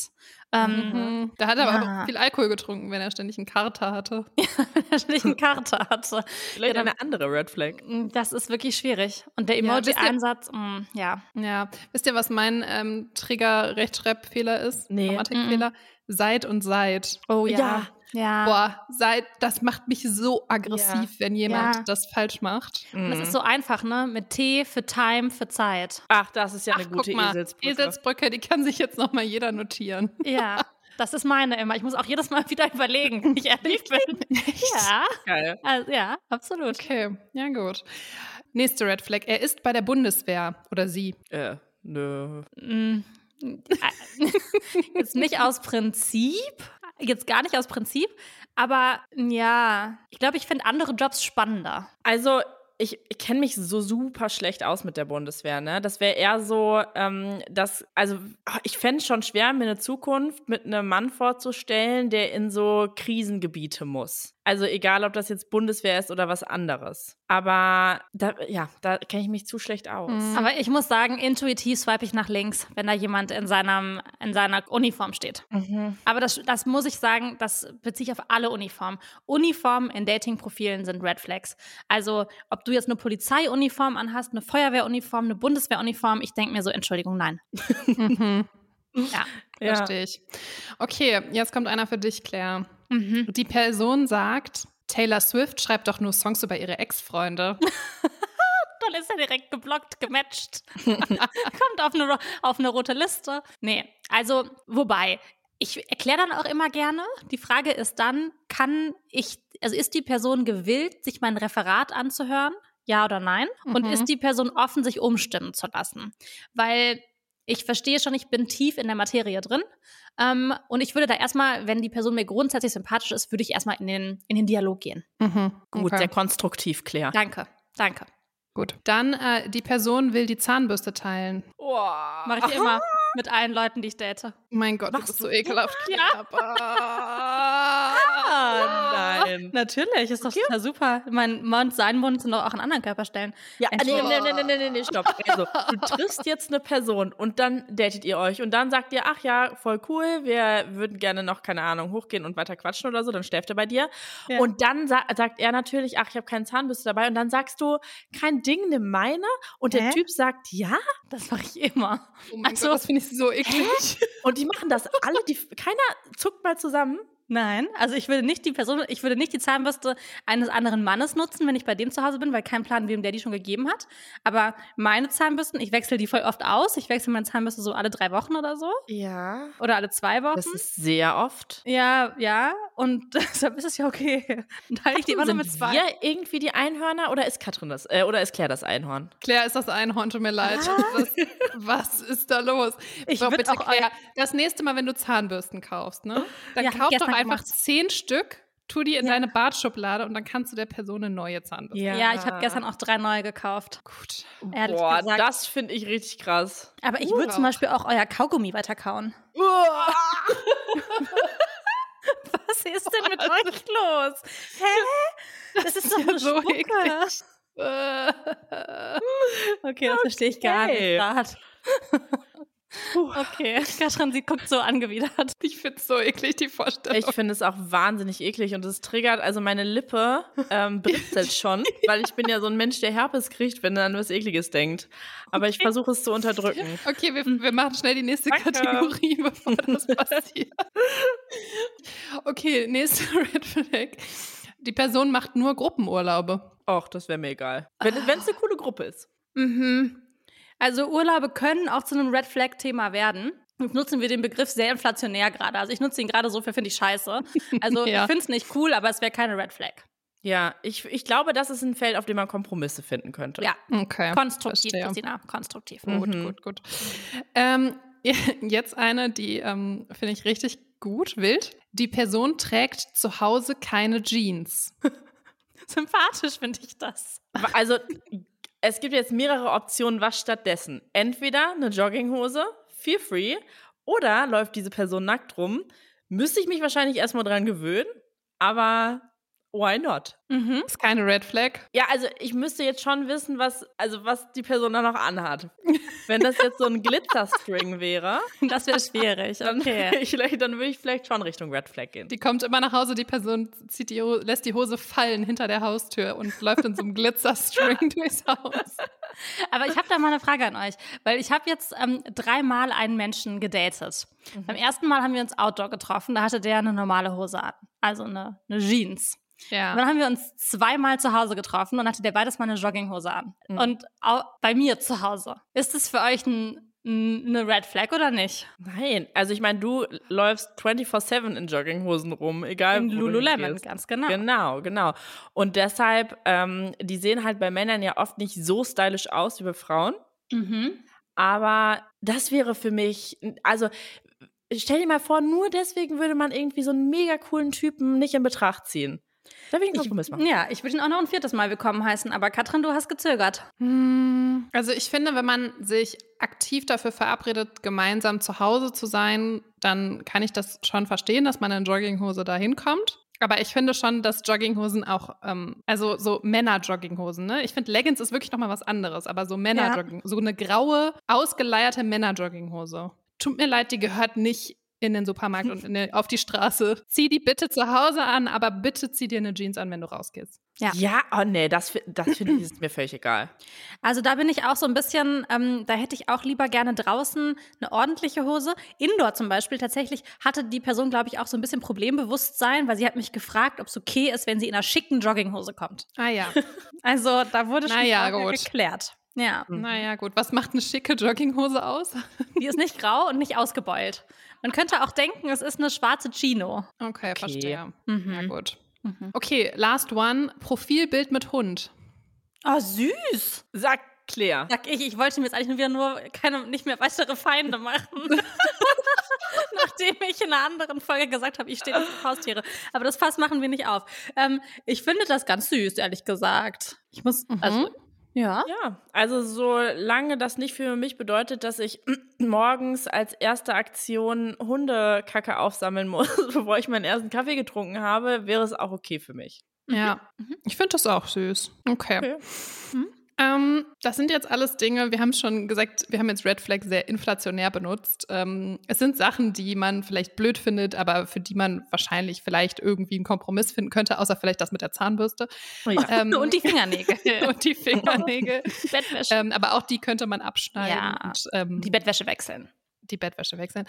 Speaker 3: Ähm,
Speaker 2: Mhm. Da hat er aber
Speaker 3: ja.
Speaker 2: auch viel Alkohol getrunken, wenn er ständig einen Kater hatte. *laughs*
Speaker 3: wenn er ständig einen Kater hatte.
Speaker 4: Vielleicht
Speaker 3: Ja, dann-
Speaker 4: eine andere Red Flag.
Speaker 3: Mm, Das ist wirklich schwierig. Und der
Speaker 2: Ja,
Speaker 3: Emoji-Einsatz, mm, ja.
Speaker 2: Ja. Wisst ihr, was mein ähm, Trigger-Rechtschreibfehler ist?
Speaker 4: Nee.
Speaker 2: Grammatikfehler? Seit und seit.
Speaker 3: Oh
Speaker 4: ja.
Speaker 3: Ja.
Speaker 2: Boah, seit, das macht mich so aggressiv, wenn jemand
Speaker 3: Ja.
Speaker 2: das falsch macht.
Speaker 3: Und das ist so einfach, ne? Mit T für Time, für Zeit.
Speaker 4: Ach, das ist ja eine
Speaker 2: Ach,
Speaker 4: gute
Speaker 2: guck mal,
Speaker 4: Eselsbrücke.
Speaker 2: Eselsbrücke, die kann sich jetzt noch mal jeder notieren.
Speaker 3: Ja. Das ist meine immer. Ich muss auch jedes Mal *laughs* wieder überlegen, wenn ich ehrlich bin. Ja.
Speaker 4: Geil.
Speaker 3: Also, ja, absolut.
Speaker 2: Okay, ja gut. Nächste Red Flag. Er ist bei der Bundeswehr oder sie.
Speaker 4: Äh, nö.
Speaker 3: Mm. *laughs* Jetzt nicht aus Prinzip, jetzt gar nicht aus Prinzip, aber ja, ich glaube, ich finde andere Jobs spannender.
Speaker 4: Also, ich, ich kenne mich so super schlecht aus mit der Bundeswehr, ne? Das wäre eher so, ähm, dass, also ah, ich fände es schon schwer, mir eine Zukunft mit einem Mann vorzustellen, der in so Krisengebiete muss. Also egal, ob das jetzt Bundeswehr ist oder was anderes. Aber da, ja, da kenne ich mich zu schlecht aus.
Speaker 2: Mhm.
Speaker 3: Aber ich muss sagen, intuitiv swipe ich nach links, wenn da jemand in, seinem, in seiner Uniform steht.
Speaker 4: Mhm.
Speaker 3: Aber das, das muss ich sagen, das beziehe ich auf alle Uniformen. Uniformen in Dating-Profilen sind Red Flags. Also, ob du jetzt eine Polizeiuniform anhast, eine Feuerwehruniform, eine Bundeswehruniform, ich denke mir so, Entschuldigung, nein. *laughs*
Speaker 2: Mhm.
Speaker 3: Ja.
Speaker 4: Ja.
Speaker 2: Verstehe ich. Okay, jetzt kommt einer für dich, Claire.
Speaker 3: Mhm.
Speaker 2: Die Person sagt, Taylor Swift schreibt doch nur Songs über ihre Ex-Freunde. *laughs*
Speaker 3: Dann ist er direkt geblockt, gematcht. *laughs* Kommt auf eine, auf eine rote Liste. Nee, also, wobei, ich erkläre dann auch immer gerne. Die Frage ist dann, kann ich, also ist die Person gewillt, sich mein Referat anzuhören? Ja oder nein? Und
Speaker 2: Mhm.
Speaker 3: ist die Person offen, sich umstimmen zu lassen? Weil ich verstehe schon, ich bin tief in der Materie drin. Ähm, und ich würde da erstmal, wenn die Person mir grundsätzlich sympathisch ist, würde ich erstmal in den, in den Dialog gehen.
Speaker 2: Mhm.
Speaker 4: Gut,
Speaker 2: okay.
Speaker 4: sehr konstruktiv, Claire.
Speaker 3: Danke, danke.
Speaker 2: Gut. Dann, äh, die Person will die Zahnbürste teilen.
Speaker 4: Oh.
Speaker 3: Mache ich immer mit allen Leuten, die ich date.
Speaker 2: Mein Gott, das
Speaker 4: Machst
Speaker 2: ist so ekelhaft. *laughs*
Speaker 3: Ja. *laughs* Natürlich, ist doch total super. Mein Mund, sein Mund sind doch auch an anderen Körperstellen.
Speaker 4: Ja, nee, nee, nee, nee, nee, nee, stopp. Also, du triffst jetzt eine Person und dann datet ihr euch und dann sagt ihr, ach ja, voll cool, wir würden gerne noch, keine Ahnung, hochgehen und weiter quatschen oder so, dann schläft er bei dir.
Speaker 3: Ja.
Speaker 4: Und dann sa sagt er natürlich, ach, ich habe keinen Zahnbürste dabei und dann sagst du, kein Ding, nimm meine. Und der
Speaker 3: Hä?
Speaker 4: Typ sagt, ja.
Speaker 3: Das mache ich immer.
Speaker 2: Oh mein
Speaker 3: Ach so.
Speaker 2: Gott, das finde ich so eklig.
Speaker 4: Und die machen das alle, die, keiner zuckt mal zusammen.
Speaker 3: Nein, also ich würde nicht die Person, ich würde nicht die Zahnbürste eines anderen Mannes nutzen, wenn ich bei dem zu Hause bin, weil kein Plan, wem der die schon gegeben hat. Aber meine Zahnbürsten, ich wechsle die voll oft aus. Ich wechsle meine Zahnbürste so alle drei Wochen oder so.
Speaker 4: Ja.
Speaker 3: Oder alle zwei Wochen.
Speaker 4: Das ist sehr oft.
Speaker 3: ja, ja. Und *laughs* deshalb ist es ja okay. Dann teile ich die immer nur mit zwei.
Speaker 4: wir irgendwie die Einhörner oder ist Katrin das, äh, oder ist Claire das Einhorn?
Speaker 2: Claire ist das Einhorn, tut mir leid. *laughs* Was, was ist da los?
Speaker 3: Ich würd
Speaker 2: bitte,
Speaker 3: auch
Speaker 2: Claire, das nächste Mal, wenn du Zahnbürsten kaufst, ne? Dann
Speaker 3: Ja,
Speaker 2: kauf doch einfach zehn Stück, tu die in
Speaker 3: Ja.
Speaker 2: deine Bartschublade und dann kannst du der Person eine neue Zahnbürste.
Speaker 3: Ja, ich habe gestern auch drei neue gekauft.
Speaker 2: Gut.
Speaker 3: Ehrlich
Speaker 4: Boah,
Speaker 3: gesagt.
Speaker 4: das finde ich richtig krass.
Speaker 3: Aber ich
Speaker 2: Uh,
Speaker 3: würde zum. Beispiel auch euer Kaugummi weiterkauen. *laughs* Was ist denn mit euch los? Hä? Das ist *laughs* doch eine
Speaker 2: so
Speaker 3: Spucke. Okay, das verstehe ich gar nicht
Speaker 4: Okay.
Speaker 3: Okay, Katrin, sie guckt so angewidert.
Speaker 2: Ich finde es so eklig, die Vorstellung.
Speaker 4: Ich finde es auch wahnsinnig eklig und es triggert, also meine Lippe ähm, britzelt schon, *laughs* *laughs* weil ich bin ja so ein Mensch, der Herpes kriegt, wenn er an was Ekliges denkt. Aber ich versuche es zu unterdrücken. *laughs*
Speaker 2: Okay, wir, wir machen schnell die nächste
Speaker 4: Danke.
Speaker 2: Kategorie, bevor das passiert. Okay, nächste Red Flag. Die Person macht nur Gruppenurlaube.
Speaker 4: Och, das wäre mir egal. Wenn es eine coole Gruppe ist.
Speaker 3: Mhm. Also Urlaube können auch zu einem Red Flag-Thema werden. Jetzt nutzen wir den Begriff sehr inflationär gerade. Also ich nutze ihn gerade so für, finde ich scheiße. Also *laughs*
Speaker 2: Ja.
Speaker 3: ich finde es nicht cool, aber es wäre keine Red Flag.
Speaker 4: Ja, ich, ich glaube, das ist ein Feld, auf dem man Kompromisse finden könnte.
Speaker 3: Ja,
Speaker 2: Okay.
Speaker 3: konstruktiv,
Speaker 2: verstehe.
Speaker 3: Christina, konstruktiv.
Speaker 2: Gut,
Speaker 4: Mhm.
Speaker 2: gut, gut. Ähm, *laughs* jetzt eine, die ähm, finde ich richtig gut, wild. Die Person trägt zu Hause keine Jeans. *laughs*
Speaker 3: Sympathisch finde ich das.
Speaker 4: Also, es gibt jetzt mehrere Optionen, was stattdessen. Entweder eine Jogginghose, feel free, oder läuft diese Person nackt rum. Müsste ich mich wahrscheinlich erstmal dran gewöhnen, aber why not?
Speaker 3: Mhm.
Speaker 2: Ist keine Red Flag.
Speaker 4: Ja, also ich müsste jetzt schon wissen, was, also was die Person da noch anhat. *laughs* Wenn das jetzt so ein Glitzerstring wäre,
Speaker 3: Das wäre schwierig.
Speaker 4: dann, *laughs*
Speaker 3: Okay.
Speaker 4: ich, vielleicht- dann würde ich vielleicht schon Richtung Red Flag gehen.
Speaker 2: Die kommt immer nach Hause, die Person zieht die, lässt die Hose fallen hinter der Haustür und läuft in so einem *laughs* Glitzerstring durchs Haus.
Speaker 3: Aber ich habe da mal eine Frage an euch, weil ich habe jetzt ähm, dreimal einen Menschen gedatet. Beim ersten Mal haben wir uns outdoor getroffen, da hatte der eine normale Hose an, also eine, eine Jeans.
Speaker 2: Ja.
Speaker 3: Und dann haben wir uns zweimal zu Hause getroffen und hatte der beides mal eine Jogginghose an.
Speaker 4: Mhm.
Speaker 3: Und au bei mir zu Hause. Ist es für euch ein, ein, eine Red Flag oder nicht?
Speaker 4: Nein, also ich meine, du läufst 24-7 in Jogginghosen rum, egal
Speaker 3: In
Speaker 4: wo du
Speaker 3: Lululemon, ganz genau.
Speaker 4: Genau, genau. Und deshalb, ähm, die sehen halt bei Männern ja oft nicht so stylisch aus wie bei Frauen.
Speaker 3: Mhm.
Speaker 4: Aber das wäre für mich, also stell dir mal vor, nur deswegen würde man irgendwie so einen mega coolen Typen nicht in Betracht ziehen. Da will ich einen Kompromiss machen.
Speaker 3: Ja, ich würde ihn auch noch ein viertes Mal willkommen heißen, aber Katrin, du hast gezögert.
Speaker 2: Hm, Also ich finde, wenn man sich aktiv dafür verabredet, gemeinsam zu Hause zu sein, dann kann ich das schon verstehen, dass man in Jogginghose da hinkommt. Aber ich finde schon, dass Jogginghosen auch, ähm, also so Männer-Jogginghosen, ne? Ich finde, Leggings ist wirklich nochmal was anderes, aber so Männer-Jogging, so eine graue, ausgeleierte Männer-Jogginghose. Tut mir leid, die gehört nicht in den Supermarkt und in den, auf die Straße. Zieh die bitte zu Hause an, aber bitte zieh dir eine Jeans an, wenn du rausgehst.
Speaker 3: Ja.
Speaker 4: Ja, oh nee, das, das finde ich ist mir völlig egal.
Speaker 3: Also da bin ich auch so ein bisschen, ähm, da hätte ich auch lieber gerne draußen eine ordentliche Hose. Indoor zum Beispiel, tatsächlich hatte die Person, glaube ich, auch so ein bisschen Problembewusstsein, weil sie hat mich gefragt, ob es okay ist, wenn sie in einer schicken Jogginghose kommt.
Speaker 2: Ah ja. *laughs*
Speaker 3: Also da wurde schon
Speaker 2: Na ja,
Speaker 3: vorher
Speaker 2: gut.
Speaker 3: geklärt. Ja,
Speaker 2: Naja, gut. Was macht eine schicke Jogginghose aus?
Speaker 3: die ist nicht grau und nicht ausgebeult. Man könnte auch denken, es ist eine schwarze Chino.
Speaker 2: Okay, verstehe.
Speaker 3: Mhm.
Speaker 2: Ja, gut.
Speaker 3: Mhm.
Speaker 2: Okay, last one. Profilbild mit Hund.
Speaker 3: Oh, süß.
Speaker 4: Sag Claire.
Speaker 3: Sag ich, ich wollte mir jetzt eigentlich wieder nur keine, nicht mehr weitere Feinde machen. *laughs* Nachdem ich in einer anderen Folge gesagt habe, ich stehe auf Haustiere. Aber das Fass machen wir nicht auf. Ähm, ich finde das ganz süß, ehrlich gesagt. Ich muss,
Speaker 2: Mhm.
Speaker 3: also, ja.
Speaker 4: Ja, also solange das nicht für mich bedeutet, dass ich *clears throat* morgens als erste Aktion Hundekacke aufsammeln muss, *laughs* bevor ich meinen ersten Kaffee getrunken habe, wäre es auch okay für mich.
Speaker 2: Ja.
Speaker 3: Mhm.
Speaker 2: Ich finde das auch süß. Okay.
Speaker 4: Okay.
Speaker 2: Ähm, das sind jetzt alles Dinge, wir haben schon gesagt, wir haben jetzt Red Flag sehr inflationär benutzt. Ähm, es sind Sachen, die man vielleicht blöd findet, aber für die man wahrscheinlich vielleicht irgendwie einen Kompromiss finden könnte, außer vielleicht das mit der Zahnbürste.
Speaker 4: Ja.
Speaker 2: Ähm, *laughs*
Speaker 3: Und die Fingernägel. *laughs*
Speaker 2: und die Fingernägel. *laughs*
Speaker 3: Bettwäsche.
Speaker 2: ähm, aber auch die könnte man abschneiden
Speaker 3: Ja.
Speaker 2: und ähm,
Speaker 3: die Bettwäsche wechseln.
Speaker 2: die Bettwäsche wechseln.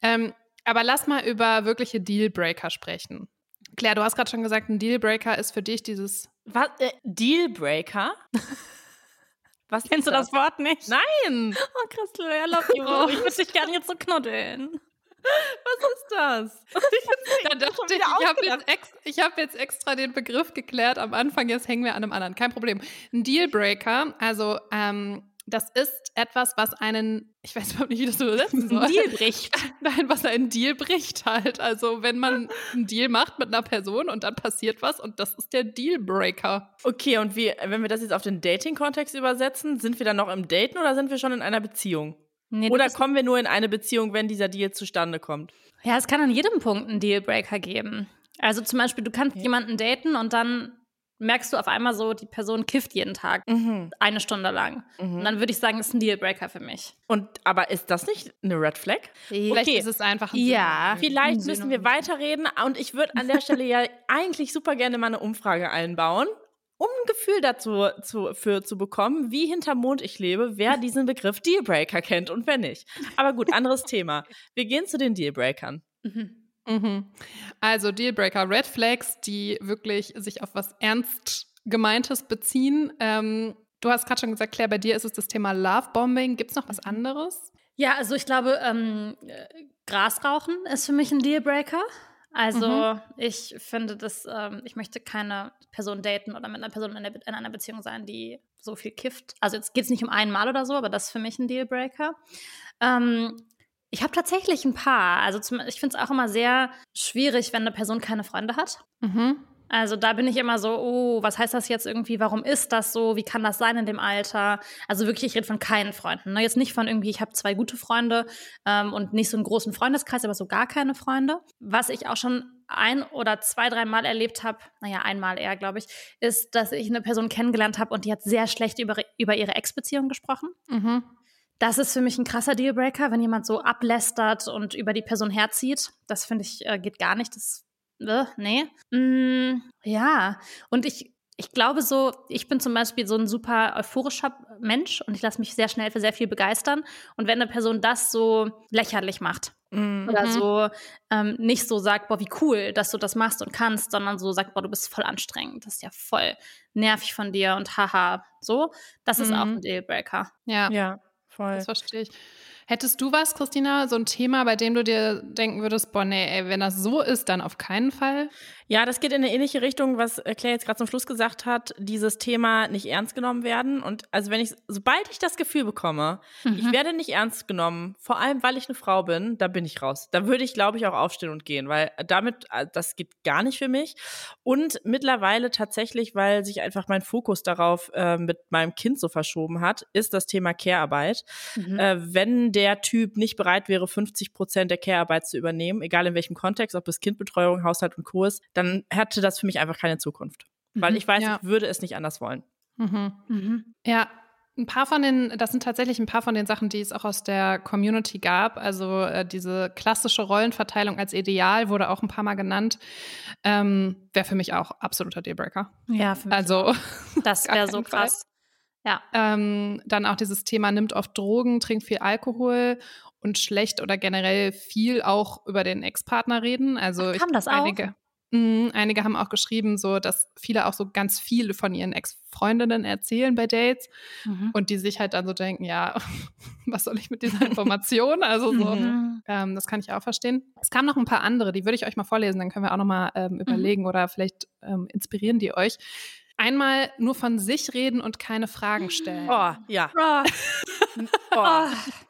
Speaker 2: Ähm, aber lass mal über wirkliche Dealbreaker sprechen. Claire, du hast gerade schon gesagt, ein Dealbreaker ist für dich dieses.
Speaker 4: Was? Äh, Dealbreaker? Was
Speaker 3: Kennst du
Speaker 4: ist
Speaker 3: das Wort nicht?
Speaker 4: Nein!
Speaker 3: Oh, Christel, I love you.
Speaker 2: Oh.
Speaker 3: Ich würde dich gerne jetzt so knuddeln.
Speaker 4: Was ist das? *laughs*
Speaker 2: Da dachte ich, ich habe jetzt, ex ich hab jetzt extra den Begriff geklärt am Anfang, jetzt hängen wir an einem anderen. Kein Problem. Ein Dealbreaker, also ähm, das ist etwas, was einen, ich weiß *laughs* überhaupt nicht, wie das übersetzen soll.
Speaker 3: Deal bricht. *laughs*
Speaker 2: Nein, was einen Deal bricht halt. Also wenn man *laughs* einen Deal macht mit einer Person und dann passiert was und das ist der Dealbreaker.
Speaker 4: Okay, und wie, wenn wir das jetzt auf den Dating-Kontext übersetzen, sind wir dann noch im Daten oder sind wir schon in einer Beziehung?
Speaker 3: Nee,
Speaker 4: Oder kommen wir nur in eine Beziehung, wenn dieser Deal zustande kommt?
Speaker 3: Ja, es kann an jedem Punkt einen Dealbreaker geben. Also zum Beispiel, du kannst jemanden daten und dann merkst du auf einmal so, die Person kifft jeden Tag
Speaker 4: Mhm.
Speaker 3: eine Stunde lang. Und
Speaker 4: Mhm.
Speaker 3: dann würde ich sagen, ist ein Dealbreaker für mich.
Speaker 4: Und aber ist das nicht eine Red Flag?
Speaker 2: Vielleicht
Speaker 4: Okay.
Speaker 2: ist es einfach ein
Speaker 3: Ja.
Speaker 4: Vielleicht
Speaker 3: Ein
Speaker 4: müssen wir weiterreden und ich würde an der Stelle ja eigentlich super gerne mal eine Umfrage einbauen, um ein Gefühl dazu zu, für zu bekommen, wie hinterm Mond ich lebe, wer diesen Begriff Dealbreaker kennt und wer nicht. Aber gut, anderes Thema. Wir gehen zu den Dealbreakern.
Speaker 3: Mhm.
Speaker 2: Mhm. Also Dealbreaker, Red Flags, die wirklich sich auf was ernst gemeintes beziehen. Ähm, du hast gerade schon gesagt, Claire, bei dir ist es das Thema Lovebombing. Gibt es noch was anderes?
Speaker 3: Ja, also ich glaube, ähm, äh, Grasrauchen ist für mich ein Dealbreaker. Also
Speaker 2: Mhm.
Speaker 3: ich finde, dass ähm, ich möchte keine Person daten oder mit einer Person in, der, in einer Beziehung sein, die so viel kifft. Also jetzt geht es nicht um einmal oder so, aber das ist für mich ein Dealbreaker. Ähm, ich habe tatsächlich ein paar. Also zum, ich finde es auch immer sehr schwierig, wenn eine Person keine Freunde hat.
Speaker 2: Mhm.
Speaker 3: Also da bin ich immer so, oh, was heißt das jetzt irgendwie? Warum ist das so? Wie kann das sein in dem Alter? Also wirklich, ich rede von keinen Freunden. Ne? Jetzt nicht von irgendwie, ich habe zwei gute Freunde ähm, und nicht so einen großen Freundeskreis, aber so gar keine Freunde. Was ich auch schon ein oder zwei, dreimal erlebt habe, naja, einmal eher, glaube ich, ist, dass ich eine Person kennengelernt habe und die hat sehr schlecht über, über ihre Ex-Beziehung gesprochen.
Speaker 2: Mhm.
Speaker 3: Das ist für mich ein krasser Dealbreaker, wenn jemand so ablästert und über die Person herzieht. Das finde ich, äh, geht gar nicht. Das, äh, nee. Mm, ja, und ich, ich glaube so, ich bin zum Beispiel so ein super euphorischer Mensch und ich lasse mich sehr schnell für sehr viel begeistern. Und wenn eine Person das so lächerlich macht
Speaker 4: Mhm.
Speaker 3: oder
Speaker 2: Mhm.
Speaker 3: so ähm, nicht so sagt, boah, wie cool, dass du das machst und kannst, sondern so sagt, boah, du bist voll anstrengend, das ist ja voll nervig von dir und haha, so, das ist auch
Speaker 2: Mhm.
Speaker 3: ein Dealbreaker.
Speaker 2: Ja,
Speaker 4: Ja, voll.
Speaker 2: das verstehe ich. Hättest du was, Christina, so ein Thema, bei dem du dir denken würdest, boah, nee, ey, wenn das so ist, dann auf keinen Fall?
Speaker 4: Ja, das geht in eine ähnliche Richtung, was äh, Claire jetzt gerade zum Schluss gesagt hat, dieses Thema nicht ernst genommen werden. Und also wenn ich, sobald ich das Gefühl bekomme, ich
Speaker 3: Mhm.
Speaker 4: werde nicht ernst genommen, vor allem weil ich eine Frau bin, da bin ich raus. Da würde ich, glaube ich, auch aufstehen und gehen, weil damit, äh, das geht gar nicht für mich. Und mittlerweile tatsächlich, weil sich einfach mein Fokus darauf äh, mit meinem Kind so verschoben hat, ist das Thema Care-Arbeit.
Speaker 3: Mhm.
Speaker 4: Äh, wenn der Typ nicht bereit wäre, 50 Prozent der Care-Arbeit zu übernehmen, egal in welchem Kontext, ob es Kindbetreuung, Haushalt und Co. ist, dann hätte das für mich einfach keine Zukunft. Weil
Speaker 3: Mhm.
Speaker 4: ich weiß,
Speaker 2: Ja.
Speaker 4: ich würde es nicht anders wollen.
Speaker 2: Mhm.
Speaker 3: Mhm.
Speaker 2: Ja, ein paar von den, das sind tatsächlich ein paar von den Sachen, die es auch aus der Community gab. Also äh, diese klassische Rollenverteilung als Ideal wurde auch ein paar Mal genannt. Ähm, Wäre für mich auch absoluter Dealbreaker.
Speaker 3: Ja, für mich
Speaker 2: Also *laughs*
Speaker 3: das wäre so
Speaker 2: keinen Fall.
Speaker 3: krass. Ja.
Speaker 2: ähm, dann auch dieses Thema nimmt oft Drogen, trinkt viel Alkohol und schlecht oder generell viel auch über den Ex-Partner reden. Also
Speaker 3: Ach,
Speaker 2: ich,
Speaker 3: kam das auch?
Speaker 2: einige, Mhm, einige haben auch geschrieben, so dass viele auch so ganz viel von ihren Ex-Freundinnen erzählen bei Dates
Speaker 3: Mhm.
Speaker 2: und die sich halt dann so denken, ja, *laughs* was soll ich mit dieser Information? *laughs* Also so,
Speaker 3: Mhm.
Speaker 2: ähm, das kann ich auch verstehen. Es kamen noch ein paar andere, die würde ich euch mal vorlesen, dann können wir auch noch mal ähm, überlegen oder vielleicht ähm, inspirieren die euch. Einmal nur von sich reden und keine Fragen stellen.
Speaker 4: Oh, ja.
Speaker 3: Oh, *laughs*
Speaker 4: Oh,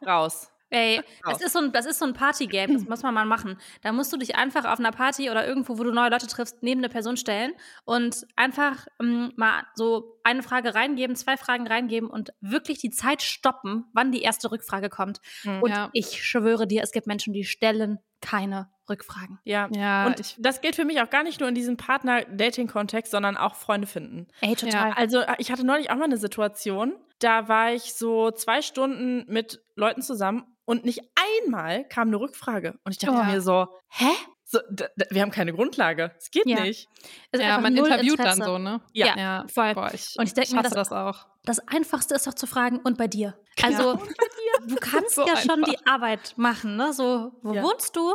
Speaker 4: raus.
Speaker 3: Ey, das
Speaker 4: Raus.
Speaker 3: ist, so ein, das ist so ein Partygame, das muss man mal machen. Da musst du dich einfach auf einer Party oder irgendwo, wo du neue Leute triffst, neben eine Person stellen und einfach ähm, mal so eine Frage reingeben, zwei Fragen reingeben und wirklich die Zeit stoppen, wann die erste Rückfrage kommt.
Speaker 4: Mhm.
Speaker 3: Und
Speaker 2: Ja.
Speaker 3: ich schwöre dir, es gibt Menschen, die stellen keine Rückfragen.
Speaker 4: Ja.
Speaker 2: Ja,
Speaker 4: und
Speaker 2: ich-
Speaker 4: das gilt für mich auch gar nicht nur in diesem Partner-Dating-Kontext, sondern auch Freunde finden.
Speaker 3: Ey, total.
Speaker 4: Also äh, ich hatte neulich auch mal eine Situation, da war ich so zwei Stunden mit Leuten zusammen und nicht einmal kam eine Rückfrage. Und ich dachte
Speaker 3: Oh.
Speaker 4: mir so, hä? So, wir haben keine Grundlage. Es geht
Speaker 3: Ja.
Speaker 4: nicht.
Speaker 3: Ist
Speaker 2: ja, man interviewt
Speaker 3: Interesse.
Speaker 2: dann so, ne?
Speaker 4: Ja,
Speaker 2: ja
Speaker 3: voll.
Speaker 2: Boah, ich,
Speaker 3: Und ich denk mir, das-
Speaker 2: das auch.
Speaker 3: Das Einfachste ist doch zu fragen, und bei dir? Also, *laughs* du kannst
Speaker 2: So
Speaker 3: ja schon
Speaker 2: einfach.
Speaker 3: die Arbeit machen, ne? So, wo
Speaker 4: Ja.
Speaker 3: wohnst du?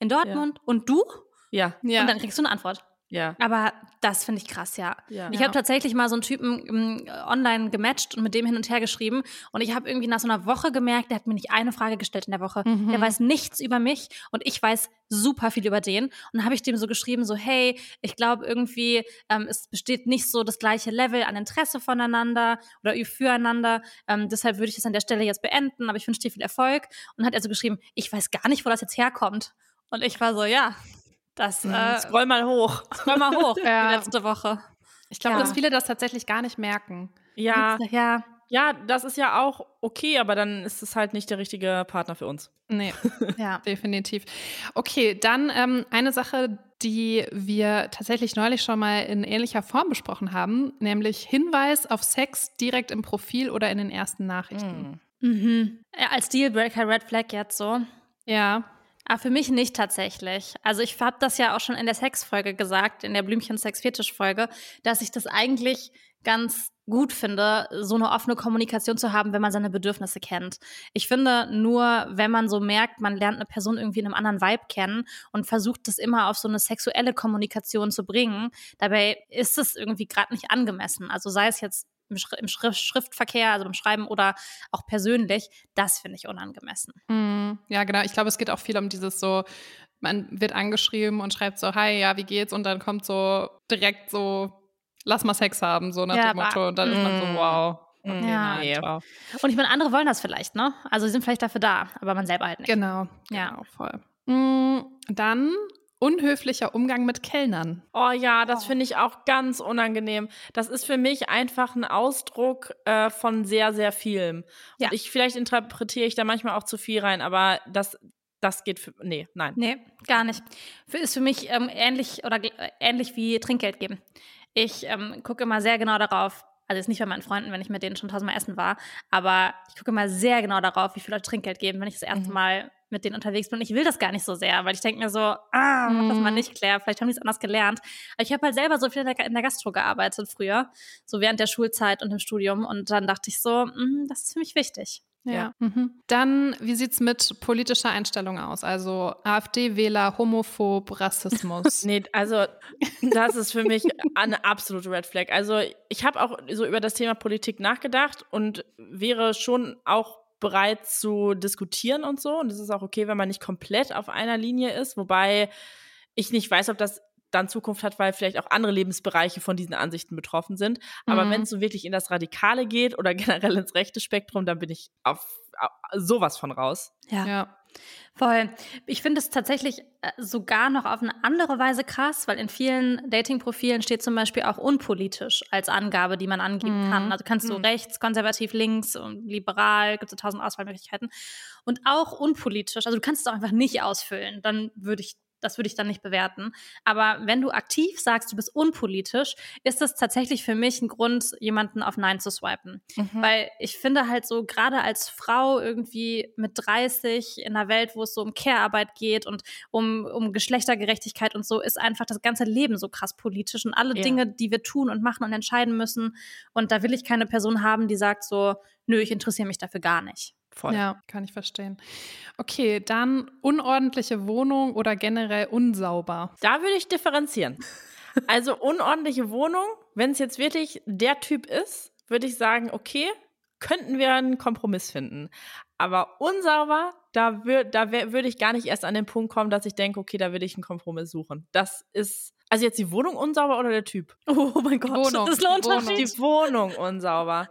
Speaker 3: In Dortmund. Und du?
Speaker 4: Ja,
Speaker 2: Ja.
Speaker 3: Und dann kriegst du eine Antwort.
Speaker 4: Ja.
Speaker 3: Aber das finde ich krass, ja.
Speaker 4: Ja.
Speaker 3: Ich habe tatsächlich mal so einen Typen ähm, online gematcht und mit dem hin und her geschrieben. Und ich habe irgendwie nach so einer Woche gemerkt, der hat mir nicht eine Frage gestellt in der Woche.
Speaker 2: Mhm.
Speaker 3: Der weiß nichts über mich und ich weiß super viel über den. Und dann habe ich dem so geschrieben, so, hey, ich glaube irgendwie, ähm, es besteht nicht so das gleiche Level an Interesse voneinander oder füreinander. Ähm, deshalb würde ich das an der Stelle jetzt beenden, aber ich wünsche dir viel Erfolg. Und hat er so geschrieben, ich weiß gar nicht, wo das jetzt herkommt. Und ich war so, ja, das äh,
Speaker 4: Scroll mal hoch.
Speaker 3: scroll mal hoch, *laughs*
Speaker 2: Ja.
Speaker 3: die letzte Woche.
Speaker 2: Ich glaube,
Speaker 3: Ja.
Speaker 2: dass viele das tatsächlich gar nicht merken.
Speaker 4: Ja,
Speaker 3: Ja,
Speaker 4: ja, das ist ja auch okay, aber dann ist es halt nicht der richtige Partner für uns.
Speaker 2: Nee, *laughs*
Speaker 3: ja.
Speaker 2: definitiv. Okay, dann ähm, eine Sache, die wir tatsächlich neulich schon mal in ähnlicher Form besprochen haben, nämlich Hinweis auf Sex direkt im Profil oder in den ersten Nachrichten.
Speaker 3: Mhm. Mhm. Ja, als Dealbreaker Red Flag jetzt so.
Speaker 2: Ja.
Speaker 3: Aber für mich nicht tatsächlich. Also ich habe das ja auch schon in der Sexfolge gesagt, in der Blümchen-Sex-Fetisch-Folge, dass ich das eigentlich ganz gut finde, so eine offene Kommunikation zu haben, wenn man seine Bedürfnisse kennt. Ich finde nur, wenn man so merkt, man lernt eine Person irgendwie in einem anderen Vibe kennen und versucht das immer auf so eine sexuelle Kommunikation zu bringen, dabei ist es irgendwie gerade nicht angemessen. Also sei es jetzt im, Schri im Schrift Schriftverkehr, also beim Schreiben oder auch persönlich, das finde ich unangemessen.
Speaker 2: Mm, ja, genau. Ich glaube, es geht auch viel um dieses so, man wird angeschrieben und schreibt so, hi, ja, wie geht's? Und dann kommt so direkt so lass mal Sex haben, so nach ja, dem Motto. Und dann ist man so, mm. wow.
Speaker 3: Okay, ja. Nein, wow. Und ich meine, andere wollen das vielleicht, ne? Also sie sind vielleicht dafür da, aber man selber halt nicht.
Speaker 2: Genau, ja. Genau, voll. Mm, dann unhöflicher Umgang mit Kellnern.
Speaker 4: Oh ja, das oh. finde ich auch ganz unangenehm. Das ist für mich einfach ein Ausdruck äh, von sehr, sehr vielem. Ja. Und ich, vielleicht interpretiere ich da manchmal auch zu viel rein, aber das, das geht für, nee, nein.
Speaker 3: Nee, gar nicht. Für, ist für mich ähm, ähnlich oder äh, ähnlich wie Trinkgeld geben. Ich ähm, gucke immer sehr genau darauf, also jetzt nicht bei meinen Freunden, wenn ich mit denen schon tausendmal essen war, aber ich gucke immer sehr genau darauf, wie viel Leute Trinkgeld geben, wenn ich das erste mhm. Mal mit denen unterwegs bin. Und ich will das gar nicht so sehr, weil ich denke mir so, ah, mach das mal mhm. nicht, Claire, vielleicht haben die es anders gelernt. Aber ich habe halt selber so viel in der, in der Gastro gearbeitet früher, so während der Schulzeit und im Studium. Und dann dachte ich so, mh, das ist für mich wichtig.
Speaker 2: Ja. ja. Mhm. Dann, wie sieht es mit politischer Einstellung aus? Also AfD-Wähler, Homophob, Rassismus. *laughs*
Speaker 4: nee, also das ist für mich eine absolute Red Flag. Also ich habe auch so über das Thema Politik nachgedacht und wäre schon auch bereit zu diskutieren und so. Und es ist auch okay, wenn man nicht komplett auf einer Linie ist, wobei ich nicht weiß, ob das dann Zukunft hat, weil vielleicht auch andere Lebensbereiche von diesen Ansichten betroffen sind. Aber mhm. wenn es so wirklich in das Radikale geht oder *laughs* generell ins rechte Spektrum, dann bin ich auf, auf sowas von raus.
Speaker 3: Ja. ja. Voll. Ich finde es tatsächlich äh, sogar noch auf eine andere Weise krass, weil in vielen Dating-Profilen steht zum Beispiel auch unpolitisch als Angabe, die man angeben mhm. kann. Also kannst du mhm. rechts, konservativ, links und liberal, gibt es tausend Auswahlmöglichkeiten. Und auch unpolitisch, also du kannst es auch einfach nicht ausfüllen. Dann würde ich das würde ich dann nicht bewerten. Aber wenn du aktiv sagst, du bist unpolitisch, ist das tatsächlich für mich ein Grund, jemanden auf Nein zu swipen. Mhm. Weil ich finde halt so, gerade als Frau irgendwie mit 30 in einer Welt, wo es so um Care-Arbeit geht und um, um Geschlechtergerechtigkeit und so, ist einfach das ganze Leben so krass politisch und alle ja. Dinge, die wir tun und machen und entscheiden müssen. Und da will ich keine Person haben, die sagt so, nö, ich interessiere mich dafür gar nicht.
Speaker 2: Voll. Ja, kann ich verstehen. Okay, dann unordentliche Wohnung oder generell unsauber.
Speaker 4: Da würde ich differenzieren. Also unordentliche Wohnung, wenn es jetzt wirklich der Typ ist, würde ich sagen, okay, könnten wir einen Kompromiss finden. Aber unsauber, da, würd, da würde ich gar nicht erst an den Punkt kommen, dass ich denke, okay, da würde ich einen Kompromiss suchen. Das ist, also jetzt die Wohnung unsauber oder der Typ?
Speaker 3: Oh mein Gott,
Speaker 4: Wohnung, das ist ein Unterschied. Die Wohnung unsauber.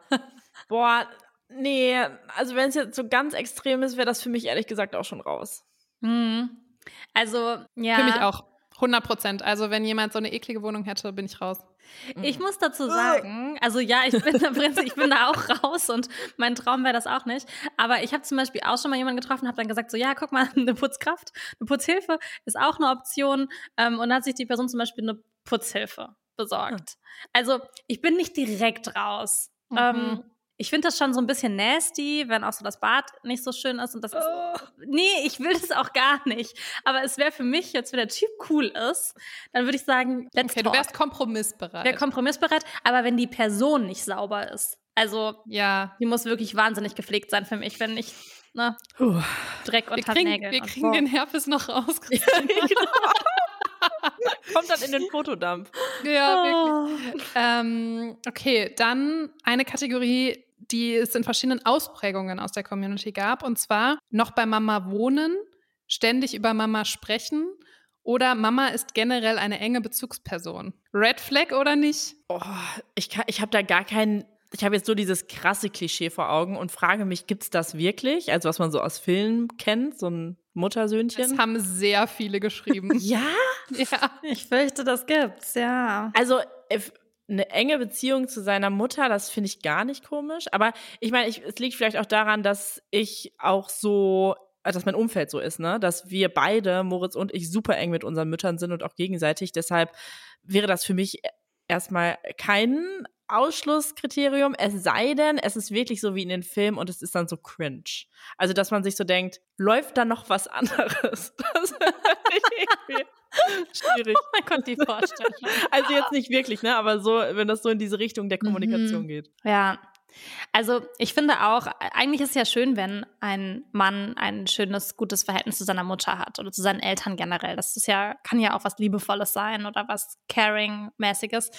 Speaker 4: Boah, Nee, also wenn es jetzt so ganz extrem ist, wäre das für mich ehrlich gesagt auch schon raus.
Speaker 3: Mhm. Also, ja.
Speaker 2: Für mich auch. 100 Prozent. Also, wenn jemand so eine eklige Wohnung hätte, bin ich raus.
Speaker 3: Ich mhm. muss dazu sagen, also ja, ich bin, da, *laughs* ich bin da auch raus und mein Traum wäre das auch nicht. Aber ich habe zum Beispiel auch schon mal jemanden getroffen, habe dann gesagt, so ja, guck mal, *laughs* eine Putzkraft, eine Putzhilfe ist auch eine Option. Ähm, und dann hat sich die Person zum Beispiel eine Putzhilfe besorgt. Also ich bin nicht direkt raus. Mhm. Ähm, ich finde das schon so ein bisschen nasty, wenn auch so das Bad nicht so schön ist und das ist, oh. nee, ich will das auch gar nicht. Aber es wäre für mich jetzt, wenn der Typ cool ist, dann würde ich sagen,
Speaker 2: let's okay, talk. du wärst kompromissbereit.
Speaker 3: Wäre kompromissbereit, aber wenn die Person nicht sauber ist, also
Speaker 2: ja,
Speaker 3: die muss wirklich wahnsinnig gepflegt sein für mich, wenn ich ne, Dreck
Speaker 2: unter Nägeln. Wir kriegen den Herpes noch raus. *laughs* Ja,
Speaker 4: genau. Kommt dann in den Fotodump.
Speaker 2: Ja, wirklich. Oh. Ähm, okay, dann eine Kategorie, die es in verschiedenen Ausprägungen aus der Community gab. Und zwar noch bei Mama wohnen, ständig über Mama sprechen oder Mama ist generell eine enge Bezugsperson. Red Flag oder nicht?
Speaker 4: Oh, ich ich habe da gar keinen. Ich habe jetzt so dieses krasse Klischee vor Augen und frage mich, gibt es das wirklich? Also was man so aus Filmen kennt, so ein Muttersöhnchen?
Speaker 2: Das haben sehr viele geschrieben. *laughs*
Speaker 4: ja?
Speaker 3: Ja. Ich fürchte, das gibt's, ja.
Speaker 4: Also eine enge Beziehung zu seiner Mutter, das finde ich gar nicht komisch. Aber ich meine, es liegt vielleicht auch daran, dass ich auch so äh, dass mein Umfeld so ist, ne? Dass wir beide, Moritz und ich, super eng mit unseren Müttern sind und auch gegenseitig. Deshalb wäre das für mich erstmal kein Ausschlusskriterium, es sei denn, es ist wirklich so wie in den Filmen und es ist dann so cringe. Also, dass man sich so denkt, läuft da noch was anderes? *laughs* Das ist *laughs* schwierig.
Speaker 3: Oh mein Gott, die Vorstellung. *laughs*
Speaker 4: Also jetzt nicht wirklich, ne? Aber so, wenn das so in diese Richtung der Kommunikation mhm. geht.
Speaker 3: Ja, also ich finde auch, eigentlich ist es ja schön, wenn ein Mann ein schönes, gutes Verhältnis zu seiner Mutter hat oder zu seinen Eltern generell. Das ist ja, kann ja auch was Liebevolles sein oder was Caring-mäßiges.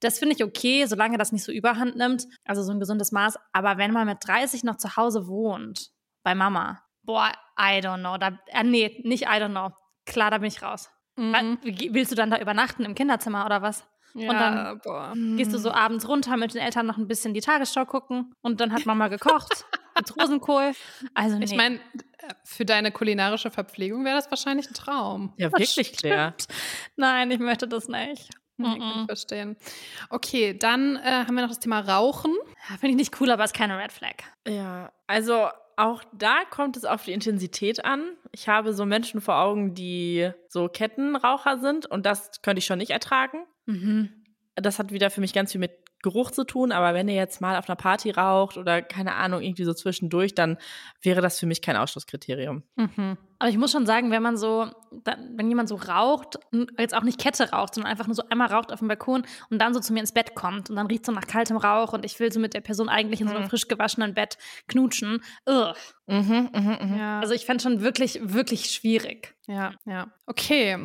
Speaker 3: Das finde ich okay, solange das nicht so überhand nimmt, also so ein gesundes Maß. Aber wenn man mit 30 noch zu Hause wohnt, bei Mama, boah, I don't know. Da, äh, nee, nicht I don't know. Klar, da bin ich raus. Mhm. Willst du dann da übernachten im Kinderzimmer oder was? Ja, und dann boah. gehst du so abends runter mit den Eltern noch ein bisschen die Tagesschau gucken und dann hat Mama gekocht *laughs* mit Rosenkohl. Also nee.
Speaker 2: Ich meine, für deine kulinarische Verpflegung wäre das wahrscheinlich ein Traum.
Speaker 4: Ja, wirklich, Claire. *laughs*
Speaker 3: Nein, ich möchte das nicht. *laughs*
Speaker 2: Nee, kann ich verstehen. Okay, dann äh, haben wir noch das Thema Rauchen.
Speaker 3: Ja, Finde ich nicht cool, aber ist keine Red Flag.
Speaker 4: Ja, also auch da kommt es auf die Intensität an. Ich habe so Menschen vor Augen, die so Kettenraucher sind und das könnte ich schon nicht ertragen. Mhm. Das hat wieder für mich ganz viel mit Geruch zu tun, aber wenn ihr jetzt mal auf einer Party raucht oder keine Ahnung, irgendwie so zwischendurch, dann wäre das für mich kein Ausschlusskriterium.
Speaker 3: Mhm. Aber ich muss schon sagen, wenn man so, wenn jemand so raucht, jetzt auch nicht Kette raucht, sondern einfach nur so einmal raucht auf dem Balkon und dann so zu mir ins Bett kommt und dann riecht so nach kaltem Rauch und ich will so mit der Person eigentlich in so einem mhm. frisch gewaschenen Bett knutschen. Ugh. Mhm, mh, mh. Ja. Also ich fände schon wirklich, wirklich schwierig.
Speaker 2: Ja, ja. Okay.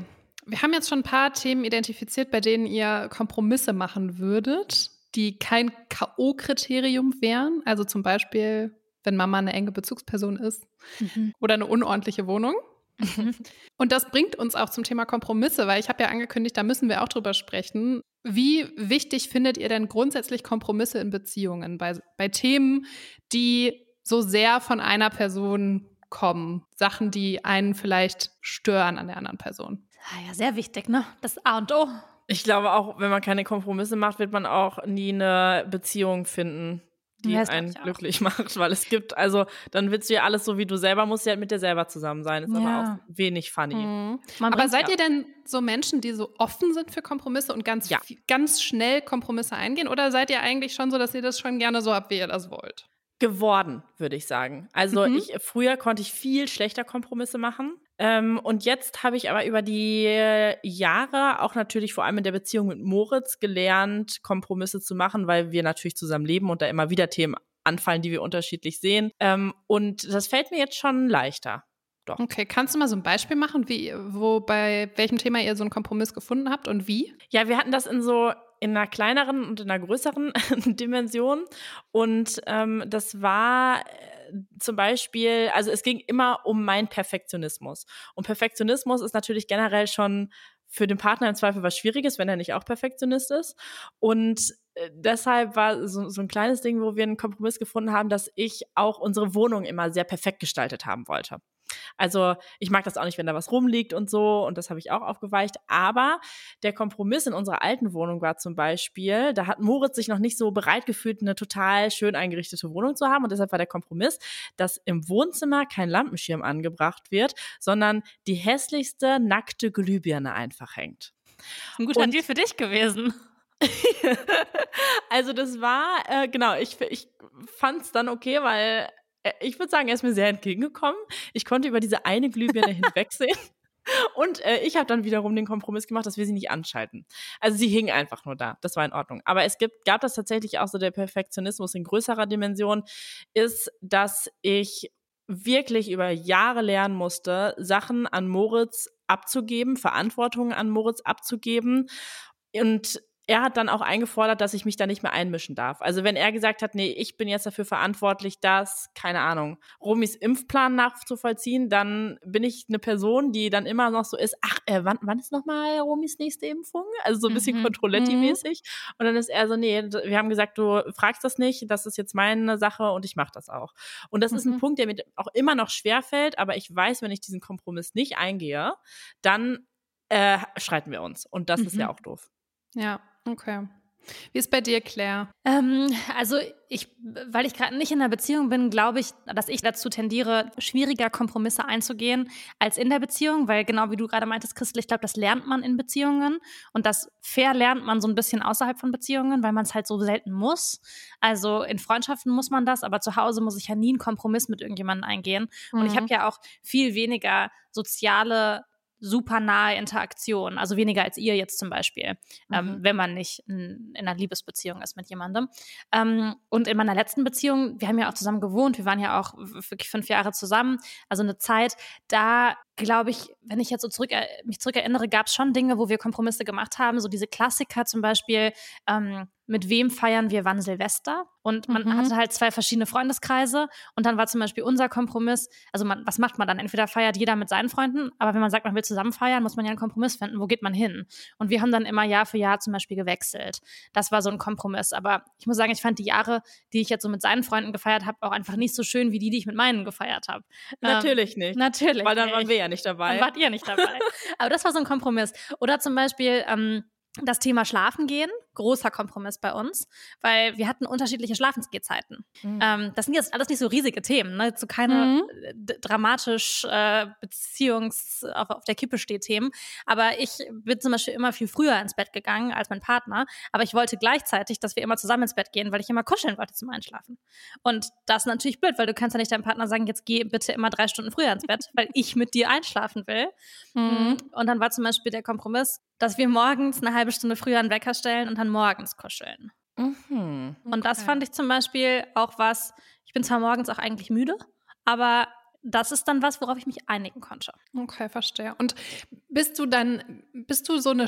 Speaker 2: Wir haben jetzt schon ein paar Themen identifiziert, bei denen ihr Kompromisse machen würdet, die kein K.O.-Kriterium wären. Also zum Beispiel, wenn Mama eine enge Bezugsperson ist mhm. oder eine unordentliche Wohnung. Mhm. *laughs* Und das bringt uns auch zum Thema Kompromisse, weil ich habe ja angekündigt, da müssen wir auch drüber sprechen. Wie wichtig findet ihr denn grundsätzlich Kompromisse in Beziehungen bei, bei Themen, die so sehr von einer Person kommen? Sachen, die einen vielleicht stören an der anderen Person?
Speaker 3: Ah ja, sehr wichtig, ne? Das A und O.
Speaker 4: Ich glaube auch, wenn man keine Kompromisse macht, wird man auch nie eine Beziehung finden, die ja, einen glücklich *laughs* macht, weil es gibt, also dann willst du ja alles so wie du selber, musst ja halt mit dir selber zusammen sein. Ist ja. aber auch wenig funny. Mhm.
Speaker 2: aber seid ihr denn so Menschen, die so offen sind für Kompromisse und ganz, ja. ganz schnell Kompromisse eingehen? Oder seid ihr eigentlich schon so, dass ihr das schon gerne so habt, wie ihr das wollt?
Speaker 4: geworden, würde ich sagen. Also mhm. ich früher konnte ich viel schlechter Kompromisse machen. Ähm, und jetzt habe ich aber über die Jahre auch natürlich vor allem in der Beziehung mit Moritz gelernt, Kompromisse zu machen, weil wir natürlich zusammen leben und da immer wieder Themen anfallen, die wir unterschiedlich sehen. Ähm, und das fällt mir jetzt schon leichter. Doch.
Speaker 2: Okay, kannst du mal so ein Beispiel machen, wie, wo bei welchem Thema ihr so einen Kompromiss gefunden habt und wie?
Speaker 4: Ja, wir hatten das in so in einer kleineren und in einer größeren *laughs* Dimension. Und ähm, das war äh, zum Beispiel, also es ging immer um meinen Perfektionismus. Und Perfektionismus ist natürlich generell schon für den Partner im Zweifel was Schwieriges, wenn er nicht auch Perfektionist ist. Und äh, deshalb war so, so ein kleines Ding, wo wir einen Kompromiss gefunden haben, dass ich auch unsere Wohnung immer sehr perfekt gestaltet haben wollte. Also ich mag das auch nicht, wenn da was rumliegt und so und das habe ich auch aufgeweicht. Aber der Kompromiss in unserer alten Wohnung war zum Beispiel, da hat Moritz sich noch nicht so bereit gefühlt, eine total schön eingerichtete Wohnung zu haben und deshalb war der Kompromiss, dass im Wohnzimmer kein Lampenschirm angebracht wird, sondern die hässlichste nackte Glühbirne einfach hängt.
Speaker 3: Ein guter und, Deal für dich gewesen. *laughs*
Speaker 4: also das war, äh, genau, ich, ich fand es dann okay, weil ich würde sagen, er ist mir sehr entgegengekommen. Ich konnte über diese eine Glühbirne *laughs* hinwegsehen. Und äh, ich habe dann wiederum den Kompromiss gemacht, dass wir sie nicht anschalten. Also sie hing einfach nur da. Das war in Ordnung. Aber es gibt, gab das tatsächlich auch so der Perfektionismus in größerer Dimension, ist, dass ich wirklich über Jahre lernen musste, Sachen an Moritz abzugeben, Verantwortung an Moritz abzugeben. Und er hat dann auch eingefordert, dass ich mich da nicht mehr einmischen darf. Also wenn er gesagt hat, nee, ich bin jetzt dafür verantwortlich, dass, keine Ahnung, Romis Impfplan nachzuvollziehen, dann bin ich eine Person, die dann immer noch so ist, ach, äh, wann, wann ist nochmal Romis nächste Impfung? Also so ein bisschen mhm. Controletti-mäßig. Mhm. Und dann ist er so, nee, wir haben gesagt, du fragst das nicht, das ist jetzt meine Sache und ich mache das auch. Und das mhm. ist ein mhm. Punkt, der mir auch immer noch schwerfällt, aber ich weiß, wenn ich diesen Kompromiss nicht eingehe, dann äh, streiten wir uns. Und das ist ja mhm. auch doof.
Speaker 2: Ja, Okay. Wie ist bei dir, Claire?
Speaker 3: Ähm, also ich, weil ich gerade nicht in einer Beziehung bin, glaube ich, dass ich dazu tendiere, schwieriger Kompromisse einzugehen als in der Beziehung, weil genau wie du gerade meintest, Christel, ich glaube, das lernt man in Beziehungen und das fair lernt man so ein bisschen außerhalb von Beziehungen, weil man es halt so selten muss. Also in Freundschaften muss man das, aber zu Hause muss ich ja nie einen Kompromiss mit irgendjemandem eingehen. Und ich habe mhm. ja auch viel weniger soziale super nahe Interaktion, also weniger als ihr jetzt zum Beispiel, ähm, mhm. ähm, wenn man nicht in, in, einer Liebesbeziehung ist mit jemandem. Ähm, und in meiner letzten Beziehung, wir haben ja auch zusammen gewohnt, wir waren ja auch wirklich fünf Jahre zusammen, also eine Zeit, da glaube ich, wenn ich jetzt so zurück, mich zurückerinnere, gab es schon Dinge, wo wir Kompromisse gemacht haben. So diese Klassiker zum Beispiel, ähm, mit wem feiern wir wann Silvester? Und man mhm. hatte halt zwei verschiedene Freundeskreise. Und dann war zum Beispiel unser Kompromiss, also man, was macht man dann? Entweder feiert jeder mit seinen Freunden, aber wenn man sagt, man will zusammen feiern, muss man ja einen Kompromiss finden. Wo geht man hin? Und wir haben dann immer Jahr für Jahr zum Beispiel gewechselt. Das war so ein Kompromiss. Aber ich muss sagen, ich fand die Jahre, die ich jetzt so mit seinen Freunden gefeiert habe, auch einfach nicht so schön wie die, die ich mit meinen gefeiert habe.
Speaker 4: Natürlich ähm, nicht.
Speaker 3: Natürlich.
Speaker 4: Weil dann waren wir ja nicht dabei.
Speaker 3: Dann wart ihr nicht dabei. *laughs* Aber das war so ein Kompromiss. Oder zum Beispiel ähm, das Thema Schlafen gehen großer Kompromiss bei uns, weil wir hatten unterschiedliche Schlafensgehzeiten. Mhm. Ähm, das sind jetzt alles nicht so riesige Themen, ne? so keine mhm. dramatisch äh, Beziehungs auf, auf, der Kippe steht Themen. Aber ich bin zum Beispiel immer viel früher ins Bett gegangen als mein Partner. Aber ich wollte gleichzeitig, dass wir immer zusammen ins Bett gehen, weil ich immer kuscheln wollte zum Einschlafen. Und das ist natürlich blöd, weil du kannst ja nicht deinem Partner sagen, jetzt geh bitte immer drei Stunden früher ins Bett, weil ich mit dir einschlafen will. Mhm. Und dann war zum Beispiel der Kompromiss, dass wir morgens eine halbe Stunde früher einen Wecker stellen und dann morgens kuscheln. Mhm, okay. Und das fand ich zum Beispiel auch was, ich bin zwar morgens auch eigentlich müde, aber das ist dann was, worauf ich mich einigen konnte.
Speaker 2: Okay, verstehe. Und bist du dann, bist du so eine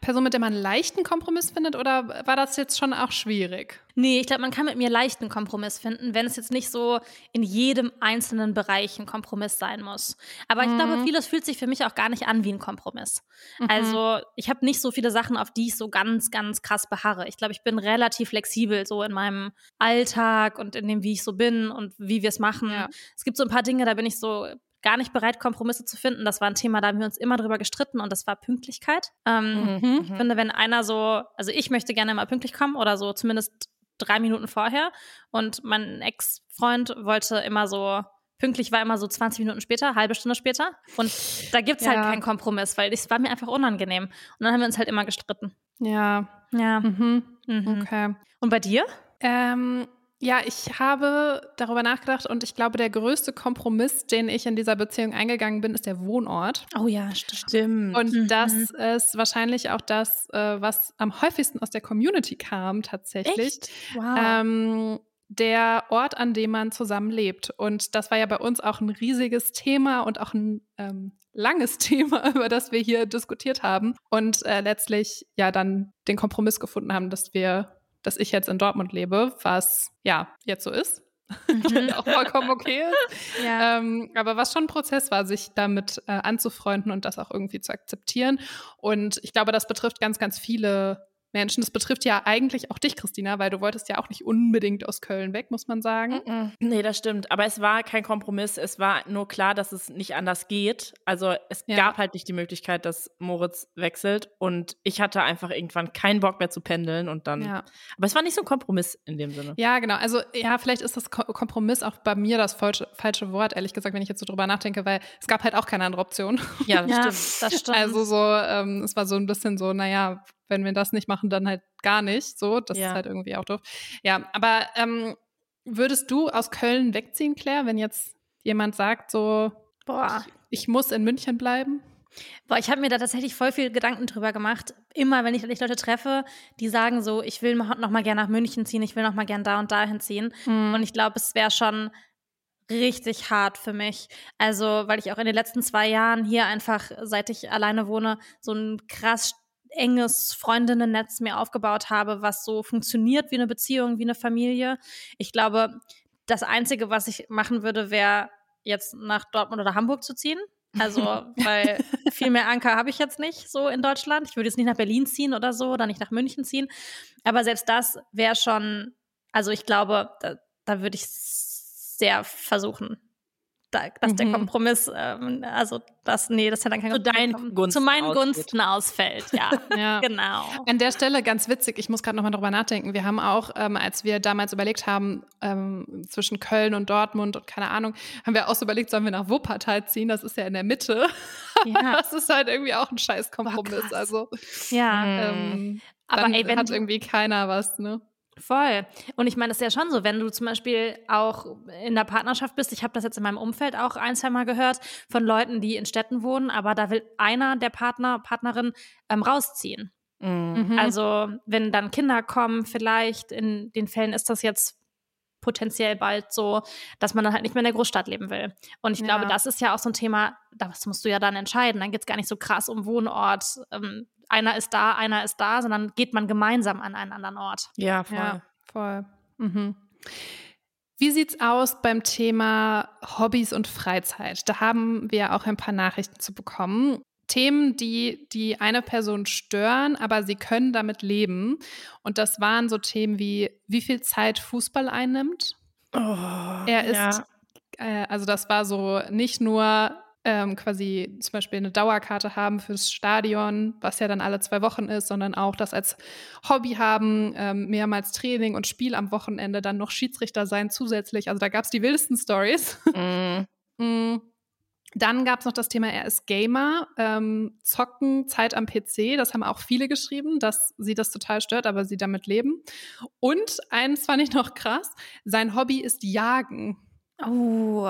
Speaker 2: Person, mit der man einen leichten Kompromiss findet oder war das jetzt schon auch schwierig?
Speaker 3: Nee, ich glaube, man kann mit mir leichten Kompromiss finden, wenn es jetzt nicht so in jedem einzelnen Bereich ein Kompromiss sein muss. Aber mhm. ich glaube, mhm. vieles fühlt sich für mich auch gar nicht an wie ein Kompromiss. Mhm. Also ich habe nicht so viele Sachen, auf die ich so ganz, ganz krass beharre. Ich glaube, ich bin relativ flexibel so in meinem Alltag und in dem, wie ich so bin und wie wir es machen. Ja. Es gibt so ein paar Dinge, da bin ich so gar nicht bereit, Kompromisse zu finden. Das war ein Thema, da haben wir uns immer drüber gestritten und das war Pünktlichkeit. Ähm, mhm. Ich finde, wenn einer so, also ich möchte gerne mal pünktlich kommen oder so zumindest drei Minuten vorher. Und mein Ex-Freund wollte immer so, pünktlich war immer so 20 Minuten später, halbe Stunde später. Und da gibt es halt ja. halt keinen Kompromiss, weil es war mir einfach unangenehm. Und dann haben wir uns halt immer gestritten.
Speaker 2: Ja.
Speaker 3: Ja.
Speaker 2: Mhm. Mhm. Okay.
Speaker 3: Und bei dir?
Speaker 2: Ähm, ja, ich habe darüber nachgedacht und ich glaube, der größte Kompromiss, den ich in dieser Beziehung eingegangen bin, ist der Wohnort.
Speaker 3: Oh ja, stimmt.
Speaker 2: Und mhm. das ist wahrscheinlich auch das, äh, was am häufigsten aus der Community kam, tatsächlich.
Speaker 3: Echt? Wow.
Speaker 2: Ähm, der Ort, an dem man zusammenlebt. Und das war ja bei uns auch ein riesiges Thema und auch ein ähm, langes *laughs* Thema, über das wir hier diskutiert haben. Und äh, letztlich ja dann den Kompromiss gefunden haben, dass wir dass ich jetzt in Dortmund lebe, was ja jetzt so ist. *laughs* Mhm. auch vollkommen okay ist. *laughs* Ja. Ähm, aber was schon ein Prozess war, sich damit äh, anzufreunden und das auch irgendwie zu akzeptieren. Und ich glaube, das betrifft ganz, ganz viele Menschen. Das betrifft ja eigentlich auch dich, Christina, weil du wolltest ja auch nicht unbedingt aus Köln weg, muss man sagen.
Speaker 4: Mm -mm. Nee, das stimmt. Aber es war kein Kompromiss. Es war nur klar, dass es nicht anders geht. Also es ja. gab halt nicht die Möglichkeit, dass Moritz wechselt. Und ich hatte einfach irgendwann keinen Bock mehr zu pendeln und dann. Ja. Aber es war nicht so ein Kompromiss in dem Sinne.
Speaker 2: Ja, genau. Also ja, vielleicht ist das Kompromiss auch bei mir das falsche, falsche Wort, ehrlich gesagt, wenn ich jetzt so drüber nachdenke, weil es gab halt auch keine andere Option.
Speaker 3: Ja, das ja, stimmt. Das stimmt.
Speaker 2: Also so, ähm, es war so ein bisschen so, naja, wenn wir das nicht machen, dann halt gar nicht. So, das ja. ist halt irgendwie auch doof. Ja, aber ähm, würdest du aus Köln wegziehen, Claire, wenn jetzt jemand sagt, so, boah, ich, ich muss in München bleiben?
Speaker 3: Boah, ich habe mir da tatsächlich voll viel Gedanken drüber gemacht. Immer, wenn ich, wenn ich Leute treffe, die sagen so, ich will noch mal gerne nach München ziehen, ich will noch mal gerne da und dahin ziehen. Mhm. Und ich glaube, es wäre schon richtig hart für mich. Also, weil ich auch in den letzten zwei Jahren hier einfach, seit ich alleine wohne, so ein krass enges Freundinnennetz mir aufgebaut habe, was so funktioniert wie eine Beziehung, wie eine Familie. Ich glaube, das Einzige, was ich machen würde, wäre jetzt nach Dortmund oder Hamburg zu ziehen. Also, *laughs* weil viel mehr Anker habe ich jetzt nicht so in Deutschland. Ich würde jetzt nicht nach Berlin ziehen oder so oder nicht nach München ziehen. Aber selbst das wäre schon, also ich glaube, da, da würde ich sehr versuchen, da, dass mhm. der Kompromiss, ähm, also das, nee, das hat dann kein
Speaker 4: Zu deinen Gunsten
Speaker 3: Zu meinen ausgeht. Gunsten ausfällt, ja. *laughs* ja. *laughs* Genau.
Speaker 2: An der Stelle ganz witzig, ich muss gerade nochmal drüber nachdenken. Wir haben auch, ähm, als wir damals überlegt haben, ähm, zwischen Köln und Dortmund und keine Ahnung, haben wir auch so überlegt, sollen wir nach Wuppertal ziehen? Das ist ja in der Mitte. Ja. *laughs* das ist halt irgendwie auch ein scheiß Kompromiss. Oh, also
Speaker 3: ja.
Speaker 2: Ähm, aber ey, wenn hat irgendwie keiner was, ne?
Speaker 3: Voll. Und ich meine, das ist ja schon so, wenn du zum Beispiel auch in der Partnerschaft bist, ich habe das jetzt in meinem Umfeld auch ein, zwei Mal gehört, von Leuten, die in Städten wohnen, aber da will einer der Partner, Partnerin ähm, rausziehen. Mhm. Also wenn dann Kinder kommen, vielleicht in den Fällen ist das jetzt potenziell bald so, dass man dann halt nicht mehr in der Großstadt leben will. Und ich ja. glaube, das ist ja auch so ein Thema, das musst du ja dann entscheiden. Dann geht es gar nicht so krass um Wohnort, ähm, einer ist da, einer ist da, sondern geht man gemeinsam an einen anderen Ort.
Speaker 2: Ja, voll. Ja, voll. Mhm. Wie sieht's aus beim Thema Hobbys und Freizeit? Da haben wir auch ein paar Nachrichten zu bekommen. Themen, die die eine Person stören, aber sie können damit leben. Und das waren so Themen wie, wie viel Zeit Fußball einnimmt.
Speaker 4: Oh,
Speaker 2: er ist, ja. äh, also das war so nicht nur ähm, quasi zum Beispiel eine Dauerkarte haben fürs Stadion, was ja dann alle zwei Wochen ist, sondern auch das als Hobby haben, ähm, mehrmals Training und Spiel am Wochenende, dann noch Schiedsrichter sein zusätzlich. Also da gab es die wildesten Stories. *laughs* Mm. mm. Dann gab es noch das Thema, er ist Gamer, ähm, Zocken, Zeit am PC. Das haben auch viele geschrieben, dass sie das total stört, aber sie damit leben. Und eins fand ich noch krass: sein Hobby ist Jagen.
Speaker 3: Oh.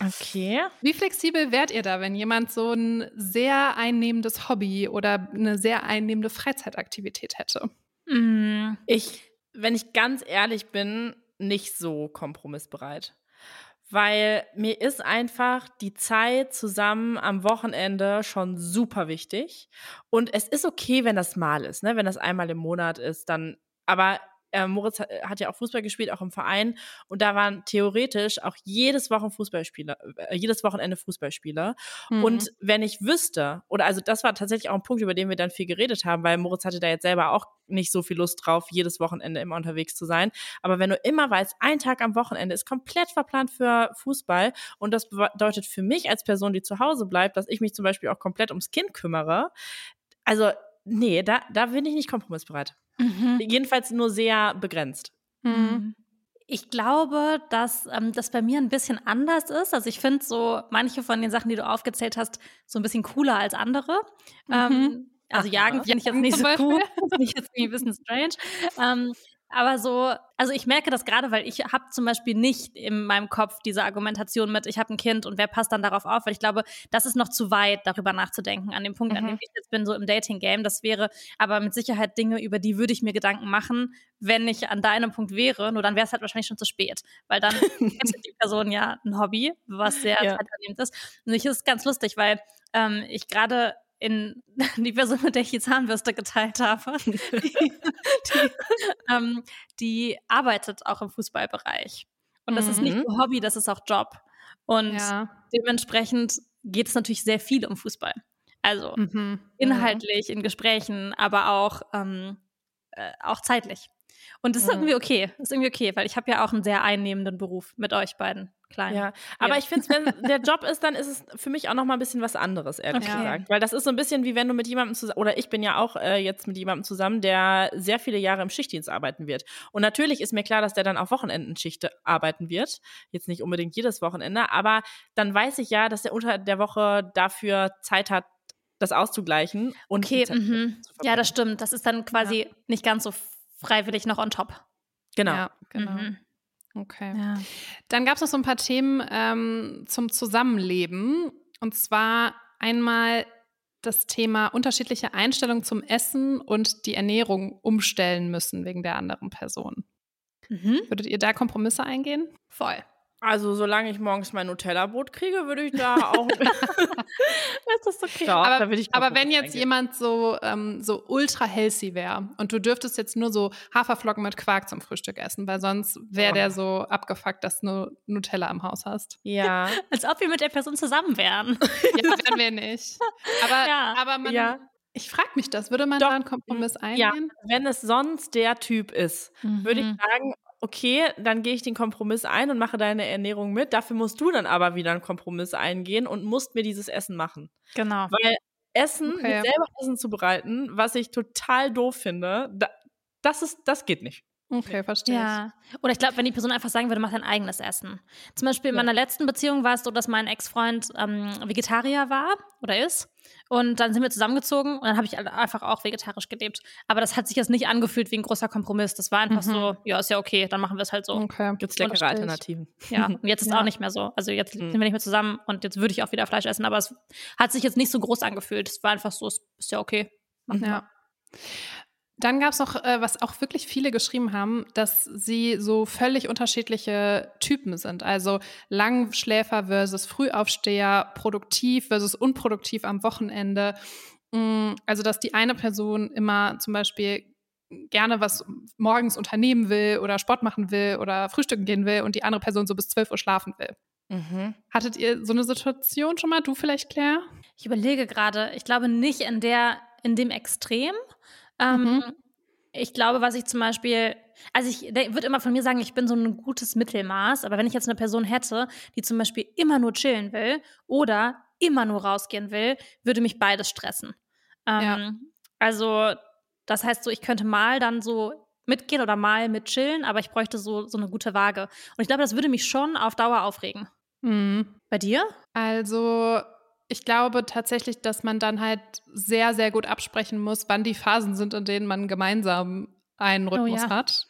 Speaker 4: Okay.
Speaker 2: Wie flexibel wärt ihr da, wenn jemand so ein sehr einnehmendes Hobby oder eine sehr einnehmende Freizeitaktivität hätte?
Speaker 4: Mm. Ich, wenn ich ganz ehrlich bin, nicht so kompromissbereit. Weil mir ist einfach die Zeit zusammen am Wochenende schon super wichtig. Und es ist okay, wenn das mal ist, ne? Wenn das einmal im Monat ist, dann. Aber äh, Moritz hat, hat, ja auch Fußball gespielt, auch im Verein. Und da waren theoretisch auch jedes Wochen Fußballspieler, äh, jedes Wochenende Fußballspieler. Mhm. Und wenn ich wüsste, oder also das war tatsächlich auch ein Punkt, über den wir dann viel geredet haben, weil Moritz hatte da jetzt selber auch nicht so viel Lust drauf, jedes Wochenende immer unterwegs zu sein. Aber wenn du immer weißt, ein Tag am Wochenende ist komplett verplant für Fußball und das bedeutet für mich als Person, die zu Hause bleibt, dass ich mich zum Beispiel auch komplett ums Kind kümmere. Also, nee, da, da bin ich nicht kompromissbereit. Mhm. Jedenfalls nur sehr begrenzt.
Speaker 3: Mhm. mhm. Ich glaube, dass ähm, das bei mir ein bisschen anders ist. Also ich finde so manche von den Sachen, die du aufgezählt hast, so ein bisschen cooler als andere. Mhm. Ähm, also Ach, Jagen finde ich jetzt nicht so cool. *laughs* finde ich jetzt irgendwie ein bisschen strange. Ähm, aber so, also ich merke das gerade, weil ich habe zum Beispiel nicht in meinem Kopf diese Argumentation mit, ich habe ein Kind und wer passt dann darauf auf, weil ich glaube, das ist noch zu weit, darüber nachzudenken. An dem Punkt, mhm. an dem ich jetzt bin, so im Dating-Game, das wäre aber mit Sicherheit Dinge, über die würde ich mir Gedanken machen, wenn ich an deinem Punkt wäre. Nur dann wäre es halt wahrscheinlich schon zu spät, weil dann hätte die Person ja ein Hobby, was sehr *laughs* ja. zeiternehmend ist. Und ich ist ganz lustig, weil ähm, ich gerade in *laughs* die Person, mit der ich die Zahnbürste geteilt habe, die, *laughs* die, ähm, die arbeitet auch im Fußballbereich. Und das mhm. ist nicht mhm. nur Hobby, das ist auch Job. Und ja. dementsprechend geht es natürlich sehr viel um Fußball. Also mhm. inhaltlich, in Gesprächen, aber auch, ähm, äh, auch zeitlich. Und das ist irgendwie okay. Das ist irgendwie okay, weil ich habe ja auch einen sehr einnehmenden Beruf mit euch beiden. Klein.
Speaker 4: Ja, aber ja. ich finde, wenn der Job ist, dann ist es für mich auch noch mal ein bisschen was anderes, ehrlich okay. gesagt. Weil das ist so ein bisschen wie wenn du mit jemandem zusammen, oder ich bin ja auch äh, jetzt mit jemandem zusammen, der sehr viele Jahre im Schichtdienst arbeiten wird. Und natürlich ist mir klar, dass der dann auf Wochenendenschicht arbeiten wird. Jetzt nicht unbedingt jedes Wochenende, aber dann weiß ich ja, dass der unter der Woche dafür Zeit hat, das auszugleichen. Und
Speaker 3: okay, mhm. ja, das stimmt. Das ist dann quasi ja. nicht ganz so freiwillig noch on top.
Speaker 4: Genau.
Speaker 2: Ja, genau. Mhm. Okay. Ja. Dann gab es noch so ein paar Themen ähm, zum Zusammenleben. Und zwar einmal das Thema unterschiedliche Einstellungen zum Essen und die Ernährung umstellen müssen wegen der anderen Person. Mhm. Würdet ihr da Kompromisse eingehen?
Speaker 3: Voll.
Speaker 4: Also, solange ich morgens mein Nutella-Brot kriege, würde ich da *laughs* auch.
Speaker 3: das ist okay.
Speaker 2: Doch, aber, aber wenn jetzt eingehen. jemand so, ähm, so ultra healthy wäre und du dürftest jetzt nur so Haferflocken mit Quark zum Frühstück essen, weil sonst wäre oh. der so abgefuckt, dass du Nutella im Haus hast.
Speaker 3: Ja. Als ob wir mit der Person zusammen wären. *laughs*
Speaker 2: ja, wären wir nicht. Aber, ja. aber man. Ja. Ich frage mich das, würde man Doch. da einen Kompromiss eingehen?
Speaker 4: Ja, wenn es sonst der Typ ist, mhm. würde ich sagen, okay, dann gehe ich den Kompromiss ein und mache deine Ernährung mit. Dafür musst du dann aber wieder einen Kompromiss eingehen und musst mir dieses Essen machen.
Speaker 3: Genau.
Speaker 4: Weil Essen,
Speaker 2: Okay.
Speaker 4: selber Essen zubereiten, was ich total doof finde, da, das ist, das geht nicht.
Speaker 2: Okay, verstehe.
Speaker 3: Ja. Oder ich glaube, wenn die Person einfach sagen würde, mach dein eigenes Essen. Zum Beispiel in
Speaker 4: Ja.
Speaker 3: meiner letzten Beziehung war es so, dass mein Ex-Freund ähm, Vegetarier war oder ist. Und dann sind wir zusammengezogen und dann habe ich einfach auch vegetarisch gelebt. Aber das hat sich jetzt nicht angefühlt wie ein großer Kompromiss. Das war einfach
Speaker 2: Mhm.
Speaker 3: so, ja, ist ja okay, dann machen wir es halt so.
Speaker 2: Okay.
Speaker 4: Gibt es
Speaker 3: Und
Speaker 4: leckere. Alternativen.
Speaker 3: Ja, und jetzt ist *laughs*
Speaker 2: Ja.
Speaker 3: auch nicht mehr so. Also jetzt
Speaker 4: Mhm.
Speaker 3: sind wir nicht mehr zusammen und jetzt würde ich auch wieder Fleisch essen, aber es hat sich jetzt nicht so groß angefühlt. Es war einfach so, es ist ja okay. Machen wir.
Speaker 2: Ja. Dann gab es noch, äh, was auch wirklich viele geschrieben haben, dass sie so völlig unterschiedliche Typen sind. Also Langschläfer versus Frühaufsteher, produktiv versus unproduktiv am Wochenende. Mm, Also, dass die eine Person immer zum Beispiel gerne was morgens unternehmen will oder Sport machen will oder frühstücken gehen will und die andere Person so bis 12 Uhr schlafen will.
Speaker 4: Mhm.
Speaker 2: Hattet ihr so eine Situation schon mal? Du vielleicht, Claire?
Speaker 3: Ich überlege gerade, ich glaube nicht in der, in dem Extrem. Ähm,
Speaker 2: Mhm.
Speaker 3: Ich glaube, was ich zum Beispiel, also ich würde immer von mir sagen, ich bin so ein gutes Mittelmaß, aber wenn ich jetzt eine Person hätte, die zum Beispiel immer nur chillen will oder immer nur rausgehen will, würde mich beides stressen. Ähm,
Speaker 2: Ja.
Speaker 3: Also, das heißt so, ich könnte mal dann so mitgehen oder mal mit chillen, aber ich bräuchte so, so eine gute Waage. Und ich glaube, das würde mich schon auf Dauer aufregen.
Speaker 2: Mhm.
Speaker 3: Bei dir?
Speaker 2: Also, ich glaube tatsächlich, dass man dann halt sehr, sehr gut absprechen muss, wann die Phasen sind, in denen man gemeinsam einen Rhythmus
Speaker 3: ja.
Speaker 2: hat.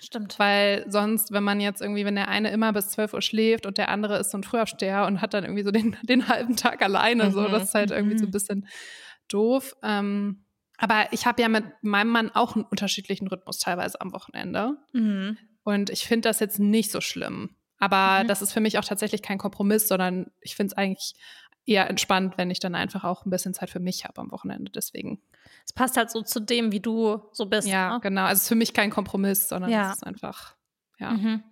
Speaker 3: Stimmt.
Speaker 2: Weil sonst, wenn man jetzt irgendwie, wenn der eine immer bis 12 Uhr schläft und der andere ist so ein Frühaufsteher und hat dann irgendwie so den, *laughs* den halben Tag alleine, so,
Speaker 4: Mhm.
Speaker 2: das ist halt irgendwie so ein
Speaker 3: Mhm.
Speaker 2: bisschen doof. Ähm, aber ich habe ja mit meinem Mann auch einen unterschiedlichen Rhythmus teilweise am Wochenende.
Speaker 3: Mhm.
Speaker 2: Und ich finde das jetzt nicht so schlimm. Aber
Speaker 3: Mhm.
Speaker 2: das ist für mich auch tatsächlich kein Kompromiss, sondern ich finde es eigentlich eher entspannt, wenn ich dann einfach auch ein bisschen Zeit für mich habe am Wochenende. Deswegen.
Speaker 3: Es passt halt so zu dem, wie du so bist.
Speaker 2: Ja,
Speaker 3: ne?
Speaker 2: genau. Also es ist für mich kein Kompromiss, sondern
Speaker 3: Ja.
Speaker 2: es ist einfach, ja.
Speaker 3: Mhm.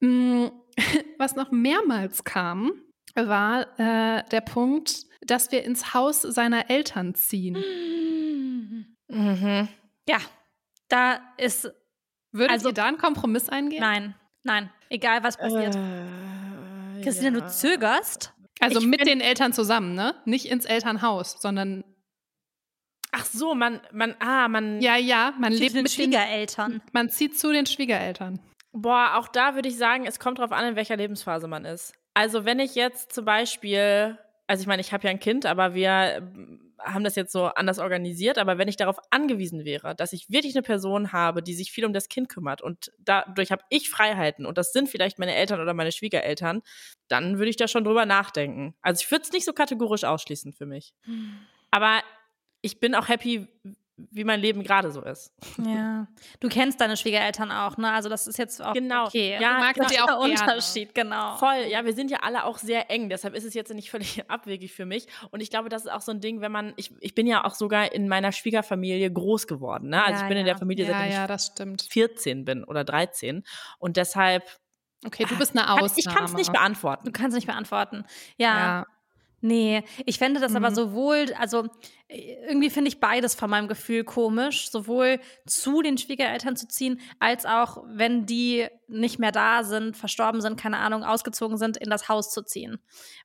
Speaker 2: Mm, *laughs* Was noch mehrmals kam, war äh, der Punkt, dass wir ins Haus seiner Eltern ziehen.
Speaker 4: Mhm.
Speaker 3: Ja, da ist.
Speaker 2: Würdet
Speaker 3: Also-
Speaker 2: ihr da einen Kompromiss eingehen?
Speaker 3: Nein, nein. Egal, was passiert.
Speaker 4: Äh,
Speaker 3: Christina,
Speaker 4: ja.
Speaker 3: du zögerst.
Speaker 2: Also
Speaker 3: Ich
Speaker 2: mit den Eltern zusammen, ne? Nicht ins Elternhaus, sondern
Speaker 4: Ach so, man, man, ah, man.
Speaker 2: ja, ja, man lebt mit den
Speaker 3: Schwiegereltern.
Speaker 2: Man zieht zu den Schwiegereltern.
Speaker 4: Boah, auch da würde ich sagen, es kommt drauf an, in welcher Lebensphase man ist. Also wenn ich jetzt zum Beispiel, also ich meine, ich habe ja ein Kind, aber wir haben das jetzt so anders organisiert, aber wenn ich darauf angewiesen wäre, dass ich wirklich eine Person habe, die sich viel um das Kind kümmert und dadurch habe ich Freiheiten und das sind vielleicht meine Eltern oder meine Schwiegereltern, dann würde ich da schon drüber nachdenken. Also ich würde es nicht so kategorisch ausschließen für mich. Aber ich bin auch happy, wie mein Leben gerade so ist.
Speaker 3: Ja. Du kennst deine Schwiegereltern auch, ne? Also das ist jetzt auch
Speaker 4: Genau.
Speaker 3: okay.
Speaker 4: Ja,
Speaker 2: Du magst
Speaker 3: ist
Speaker 2: auch
Speaker 3: der. Unterschied, genau.
Speaker 4: Voll, ja, wir sind ja alle auch sehr eng, deshalb ist es jetzt nicht völlig *laughs* abwegig für mich. Und ich glaube, das ist auch so ein Ding, wenn man, ich, ich bin ja auch sogar in meiner Schwiegerfamilie groß geworden, ne? Also
Speaker 3: Ja,
Speaker 4: ich bin in
Speaker 3: ja.
Speaker 4: der Familie,
Speaker 2: Ja,
Speaker 4: seitdem
Speaker 2: ja,
Speaker 4: ich
Speaker 2: das stimmt.
Speaker 4: 14 bin oder 13. Und deshalb,
Speaker 2: Okay, du bist eine Ausnahme.
Speaker 4: ich kann es nicht beantworten.
Speaker 3: Du kannst nicht beantworten. Ja.
Speaker 2: Ja.
Speaker 3: Nee, ich fände das aber
Speaker 2: Mhm.
Speaker 3: sowohl, also irgendwie finde ich beides von meinem Gefühl komisch, sowohl zu den Schwiegereltern zu ziehen, als auch, wenn die nicht mehr da sind, verstorben sind, keine Ahnung, ausgezogen sind, in das Haus zu ziehen.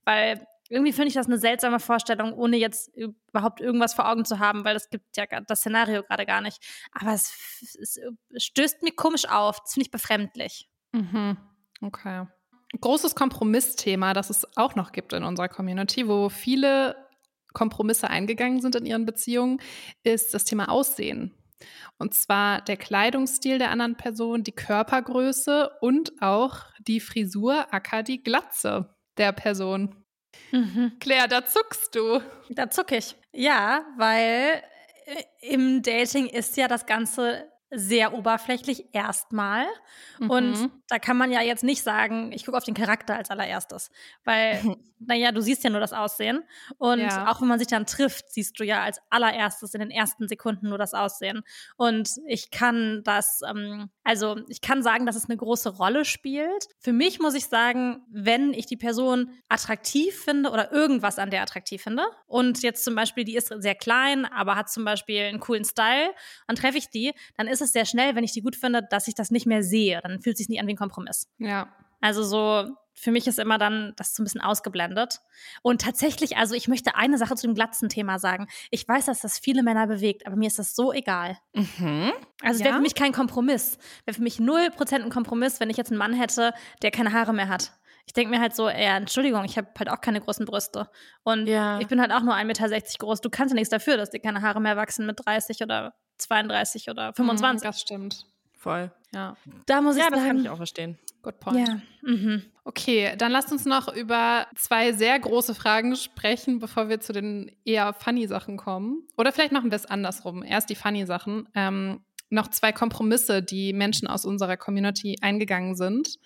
Speaker 3: Weil irgendwie finde ich das eine seltsame Vorstellung, ohne jetzt überhaupt irgendwas vor Augen zu haben, weil das gibt ja das Szenario gerade gar nicht. Aber es, es stößt mir komisch auf, das finde ich befremdlich.
Speaker 2: Mhm. Okay. Großes Kompromissthema, das es auch noch gibt in unserer Community, wo viele Kompromisse eingegangen sind in ihren Beziehungen, ist das Thema Aussehen. Und zwar der Kleidungsstil der anderen Person, die Körpergröße und auch die Frisur, aka die Glatze der Person.
Speaker 3: Mhm.
Speaker 2: Claire, da zuckst du.
Speaker 3: Da zuck ich. Ja, weil äh, im Dating ist ja das Ganze sehr oberflächlich erstmal. Und
Speaker 2: Mhm.
Speaker 3: da kann man ja jetzt nicht sagen, ich gucke auf den Charakter als allererstes. Weil, *laughs* naja, du siehst ja nur das Aussehen. Und
Speaker 2: Ja.
Speaker 3: auch wenn man sich dann trifft, siehst du ja als allererstes in den ersten Sekunden nur das Aussehen. Und ich kann das, ähm, also ich kann sagen, dass es eine große Rolle spielt. Für mich muss ich sagen, wenn ich die Person attraktiv finde oder irgendwas an der attraktiv finde und jetzt zum Beispiel, die ist sehr klein, aber hat zum Beispiel einen coolen Style, dann treffe ich die, dann ist es sehr schnell, wenn ich die gut finde, dass ich das nicht mehr sehe. Dann fühlt es sich nie an wie ein Kompromiss.
Speaker 2: Ja.
Speaker 3: Also so, für mich ist immer dann das so ein bisschen ausgeblendet. Und tatsächlich, also ich möchte eine Sache zu dem Glatzen-Thema sagen. Ich weiß, dass das viele Männer bewegt, aber mir ist das so egal.
Speaker 4: Mhm.
Speaker 3: Also es
Speaker 2: Ja?
Speaker 3: wäre für mich kein Kompromiss. Wäre für mich 0% ein Kompromiss, wenn ich jetzt einen Mann hätte, der keine Haare mehr hat. Ich denke mir halt so, ja, Entschuldigung, ich habe halt auch keine großen Brüste. Und
Speaker 4: Ja.
Speaker 3: ich bin halt auch nur 1,60 Meter groß. Du kannst ja nichts dafür, dass dir keine Haare mehr wachsen mit 30 oder 32 oder 25.
Speaker 2: Mhm, Das stimmt.
Speaker 4: Voll.
Speaker 2: Ja.
Speaker 3: Da muss
Speaker 4: Ja,
Speaker 3: ich
Speaker 4: das
Speaker 3: sagen.
Speaker 4: kann ich auch verstehen.
Speaker 2: Good point.
Speaker 3: Ja. Mhm.
Speaker 2: Okay, dann lasst uns noch über zwei sehr große Fragen sprechen, bevor wir zu den eher funny Sachen kommen. Oder vielleicht machen wir es andersrum. Erst die funny Sachen. Ähm, noch zwei Kompromisse, die Menschen aus unserer Community eingegangen sind.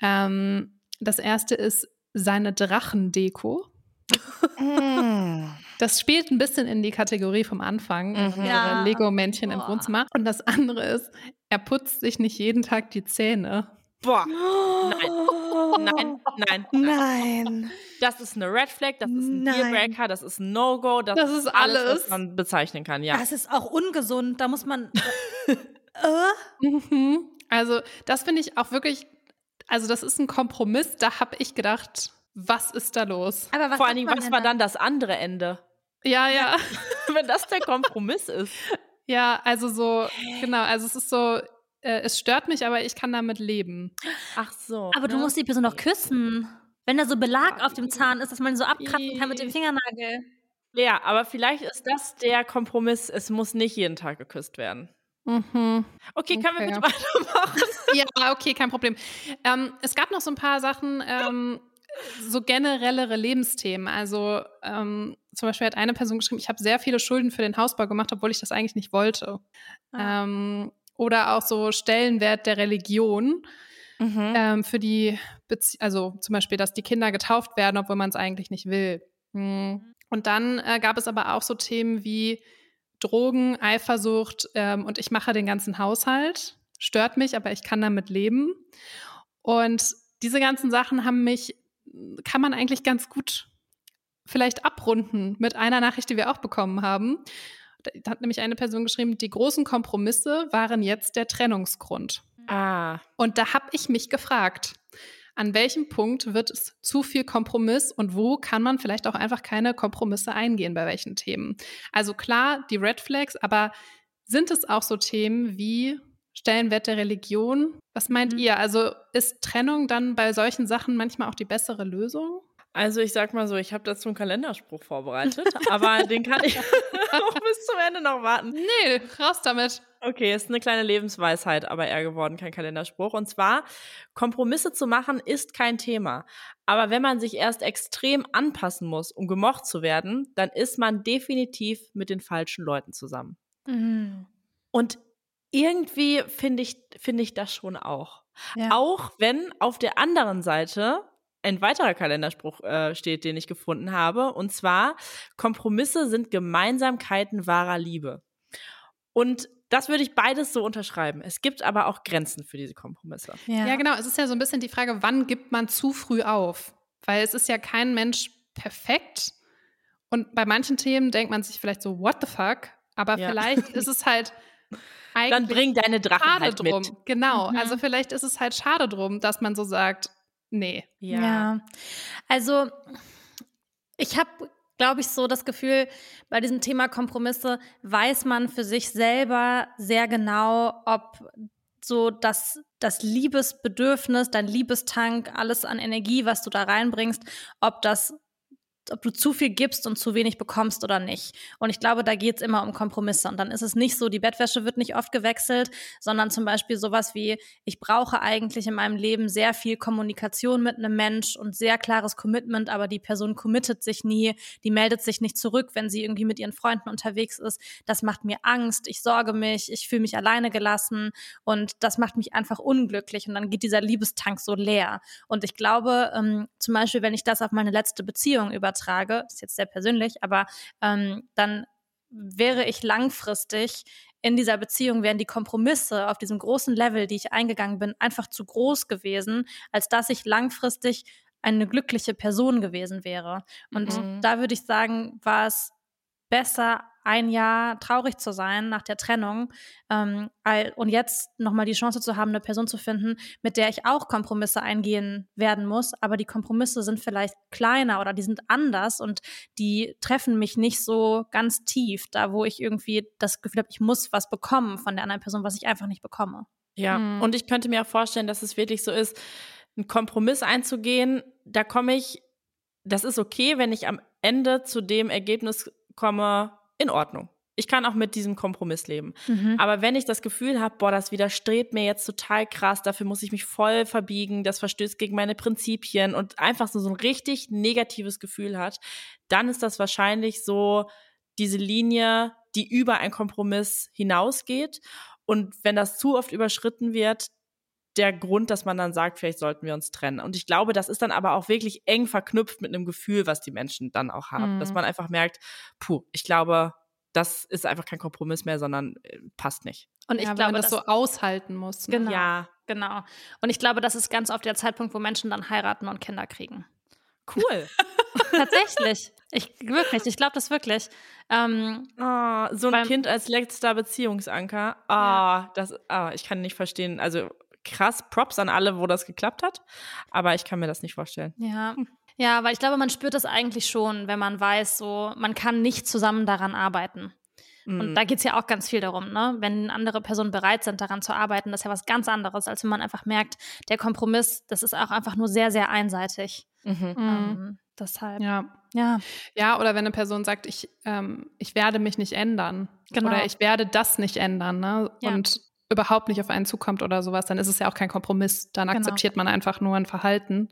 Speaker 2: Ähm, das erste ist seine Drachendeko. Das spielt ein bisschen in die Kategorie vom Anfang,
Speaker 4: Mhm.
Speaker 2: unsere
Speaker 3: Ja.
Speaker 2: Lego-Männchen im. Wohnzimmer. Und das andere ist, er putzt sich nicht jeden Tag die Zähne.
Speaker 4: Boah. Nein. Nein, nein, nein. *laughs*
Speaker 3: Nein.
Speaker 4: Das ist eine Red Flag, das ist ein. Dealbreaker, das ist ein No-Go, das,
Speaker 2: Das ist
Speaker 4: was
Speaker 2: alles.
Speaker 4: man bezeichnen kann, ja.
Speaker 3: Das ist auch ungesund. Da muss man. *laughs* äh?
Speaker 2: Mhm. Also, das finde ich auch wirklich, also das ist ein Kompromiss. Da habe ich gedacht, was ist da los?
Speaker 3: Aber was
Speaker 4: Vor allen Dingen,
Speaker 3: man
Speaker 4: was war dann das andere Ende?
Speaker 2: Ja, ja, *laughs*
Speaker 4: Wenn das der Kompromiss ist.
Speaker 2: ja, also so, genau, also es ist so, äh, es stört mich, aber ich kann damit leben.
Speaker 4: Ach so.
Speaker 3: Aber du
Speaker 4: ne?
Speaker 3: musst die Person doch küssen. Wenn da so Belag auf dem Zahn ist, dass man ihn so abkratzen kann mit dem Fingernagel.
Speaker 4: Ja, aber vielleicht ist das der Kompromiss, es muss nicht jeden Tag geküsst werden.
Speaker 2: Mhm.
Speaker 4: Okay, können wir
Speaker 2: Okay.
Speaker 4: bitte weitermachen? *laughs*
Speaker 2: Ja, okay, kein Problem. Ähm, es gab noch so ein paar Sachen, *laughs* ähm, so generellere Lebensthemen. Also ähm, zum Beispiel hat eine Person geschrieben, ich habe sehr viele Schulden für den Hausbau gemacht, obwohl ich das eigentlich nicht wollte.
Speaker 3: Ah.
Speaker 2: Ähm, oder auch so Stellenwert der Religion
Speaker 4: Mhm.
Speaker 2: ähm, für die, Bezie also zum Beispiel, dass die Kinder getauft werden, obwohl man es eigentlich nicht will. Mhm. Und dann äh, gab es aber auch so Themen wie Drogen, Eifersucht ähm, und ich mache den ganzen Haushalt. Stört mich, aber ich kann damit leben. Und diese ganzen Sachen haben mich, kann man eigentlich ganz gut vielleicht abrunden mit einer Nachricht, die wir auch bekommen haben. Da hat nämlich eine Person geschrieben, die großen Kompromisse waren jetzt der Trennungsgrund.
Speaker 4: Ah.
Speaker 2: Und da habe ich mich gefragt, an welchem Punkt wird es zu viel Kompromiss und wo kann man vielleicht auch einfach keine Kompromisse eingehen bei welchen Themen? Also klar, die Red Flags, aber sind es auch so Themen wie Stellenwert der Religion? Was meint
Speaker 3: Mhm.
Speaker 2: ihr? Also ist Trennung dann bei solchen Sachen manchmal auch die bessere Lösung?
Speaker 4: Also ich sag mal so, ich habe dazu einen Kalenderspruch vorbereitet, aber *laughs* den kann ich *laughs* auch bis zum Ende noch warten.
Speaker 2: Nee, raus damit.
Speaker 4: Okay, ist eine kleine Lebensweisheit, aber eher geworden, kein Kalenderspruch. Und zwar, Kompromisse zu machen ist kein Thema. Aber wenn man sich erst extrem anpassen muss, um gemocht zu werden, dann ist man definitiv mit den falschen Leuten zusammen.
Speaker 3: Mhm.
Speaker 4: Und irgendwie finde ich, finde ich das schon auch.
Speaker 3: Ja.
Speaker 4: Auch wenn auf der anderen Seite ein weiterer Kalenderspruch äh, steht, den ich gefunden habe. Und zwar, Kompromisse sind Gemeinsamkeiten wahrer Liebe. Und das würde ich beides so unterschreiben. Es gibt aber auch Grenzen für diese Kompromisse.
Speaker 3: Ja.
Speaker 2: Ja, genau. Es ist ja so ein bisschen die Frage, wann gibt man zu früh auf? Weil es ist ja kein Mensch perfekt. Und bei manchen Themen denkt man sich vielleicht so, what the fuck? Aber
Speaker 4: Ja.
Speaker 2: vielleicht *laughs* ist es halt eigentlich
Speaker 4: Dann bring deine Drachen
Speaker 2: schade
Speaker 4: halt
Speaker 2: drum.
Speaker 4: mit.
Speaker 2: Genau.
Speaker 3: Mhm.
Speaker 2: Also vielleicht ist es halt schade drum, dass man so sagt, nee.
Speaker 3: Ja. Also, ich habe, glaube ich, so das Gefühl, bei diesem Thema Kompromisse weiß man für sich selber sehr genau, ob so das, das Liebesbedürfnis, dein Liebestank, alles an Energie, was du da reinbringst, ob das ob du zu viel gibst und zu wenig bekommst oder nicht. Und ich glaube, da geht's immer um Kompromisse. Und dann ist es nicht so, die Bettwäsche wird nicht oft gewechselt, sondern zum Beispiel sowas wie, ich brauche eigentlich in meinem Leben sehr viel Kommunikation mit einem Mensch und sehr klares Commitment, aber die Person committet sich nie, die meldet sich nicht zurück, wenn sie irgendwie mit ihren Freunden unterwegs ist. Das macht mir Angst, ich sorge mich, ich fühle mich alleine gelassen und das macht mich einfach unglücklich und dann geht dieser Liebestank so leer. Und ich glaube, ähm, zum Beispiel, wenn ich das auf meine letzte Beziehung übertrage, das ist jetzt sehr persönlich, aber ähm, dann wäre ich langfristig in dieser Beziehung, wären die Kompromisse auf diesem großen Level, die ich eingegangen bin, einfach zu groß gewesen, als dass ich langfristig eine glückliche Person gewesen wäre. Und
Speaker 4: Mhm.
Speaker 3: da würde ich sagen, war es besser, ein Jahr traurig zu sein nach der Trennung ähm, und jetzt nochmal die Chance zu haben, eine Person zu finden, mit der ich auch Kompromisse eingehen werden muss. Aber die Kompromisse sind vielleicht kleiner oder die sind anders und die treffen mich nicht so ganz tief, da wo ich irgendwie das Gefühl habe, ich muss was bekommen von der anderen Person, was ich einfach nicht bekomme.
Speaker 4: Ja, mhm. und ich könnte mir auch vorstellen, dass es wirklich so ist, einen Kompromiss einzugehen, da komme ich, das ist okay, wenn ich am Ende zu dem Ergebnis komme, in Ordnung. Ich kann auch mit diesem Kompromiss leben. Mhm. Aber wenn ich das Gefühl habe, boah, das widerstrebt mir jetzt total krass, dafür muss ich mich voll verbiegen, das verstößt gegen meine Prinzipien und einfach so, so ein richtig negatives Gefühl hat, dann ist das wahrscheinlich so diese Linie, die über einen Kompromiss hinausgeht. Und wenn das zu oft überschritten wird, der Grund, dass man dann sagt, vielleicht sollten wir uns trennen. Und ich glaube, das ist dann aber auch wirklich eng verknüpft mit einem Gefühl, was die Menschen dann auch haben. Mhm. Dass man einfach merkt, puh, ich glaube, das ist einfach kein Kompromiss mehr, sondern äh, passt nicht.
Speaker 2: Und ich ja, glaube, man das, das so aushalten muss.
Speaker 3: Ne? Genau. Ja, genau. Und ich glaube, das ist ganz oft der Zeitpunkt, wo Menschen dann heiraten und Kinder kriegen.
Speaker 4: Cool. *laughs*
Speaker 3: Tatsächlich. Ich wirklich, ich glaube das wirklich. Ähm,
Speaker 4: oh, so ein beim, Kind als letzter Beziehungsanker. Ah, oh, ja. das, oh, ich kann nicht verstehen. Also krass Props an alle, wo das geklappt hat. Aber ich kann mir das nicht vorstellen.
Speaker 3: Ja. Ja, weil ich glaube, man spürt das eigentlich schon, wenn man weiß, so, man kann nicht zusammen daran arbeiten. Mhm. Und da geht es ja auch ganz viel darum, ne? Wenn andere Personen bereit sind, daran zu arbeiten, das ist ja was ganz anderes, als wenn man einfach merkt, der Kompromiss, das ist auch einfach nur sehr, sehr einseitig. Mhm. Ähm, deshalb.
Speaker 2: Ja. Ja. Ja, oder wenn eine Person sagt, ich, ähm, ich werde mich nicht ändern. Genau. Oder ich werde das nicht ändern, ne? Ja. Und überhaupt nicht auf einen zukommt oder sowas, dann ist es ja auch kein Kompromiss. Dann genau. akzeptiert man einfach nur ein Verhalten,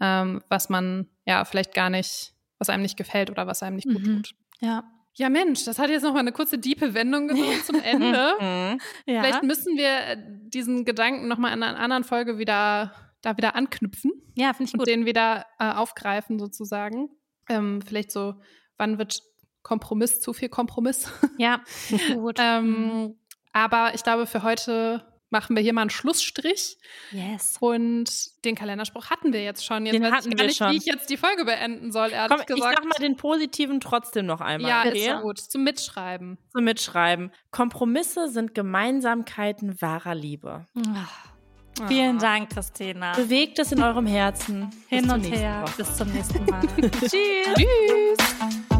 Speaker 2: ähm, was man ja vielleicht gar nicht, was einem nicht gefällt oder was einem nicht gut mhm. tut.
Speaker 3: Ja.
Speaker 2: Ja, Mensch, das hat jetzt noch mal eine kurze diepe Wendung genommen zum *laughs* Ende. Ja. Vielleicht müssen wir äh, diesen Gedanken noch mal in einer anderen Folge wieder da wieder anknüpfen.
Speaker 3: Ja, finde ich
Speaker 2: gut. Und den wieder äh, aufgreifen sozusagen. Ähm, vielleicht so, wann wird Kompromiss zu viel Kompromiss?
Speaker 3: Ja, *laughs* gut.
Speaker 2: ähm, mhm. Aber ich glaube, für heute machen wir hier mal einen Schlussstrich.
Speaker 3: Yes.
Speaker 2: Und den Kalenderspruch hatten wir jetzt schon. Jetzt
Speaker 4: den weiß hatten ich gar
Speaker 2: nicht,
Speaker 4: schon.
Speaker 2: wie ich jetzt die Folge beenden soll, ehrlich Komm, gesagt.
Speaker 4: Ich sag mal den positiven trotzdem noch einmal.
Speaker 2: Ja, okay? ist gut. Zum Mitschreiben.
Speaker 4: Zum Mitschreiben. Kompromisse sind Gemeinsamkeiten wahrer Liebe.
Speaker 3: Oh. Vielen Dank, Christina.
Speaker 4: Bewegt es in eurem Herzen.
Speaker 3: Hin und her. Bis zum nächsten Mal. *laughs*
Speaker 2: Tschüss. Tschüss.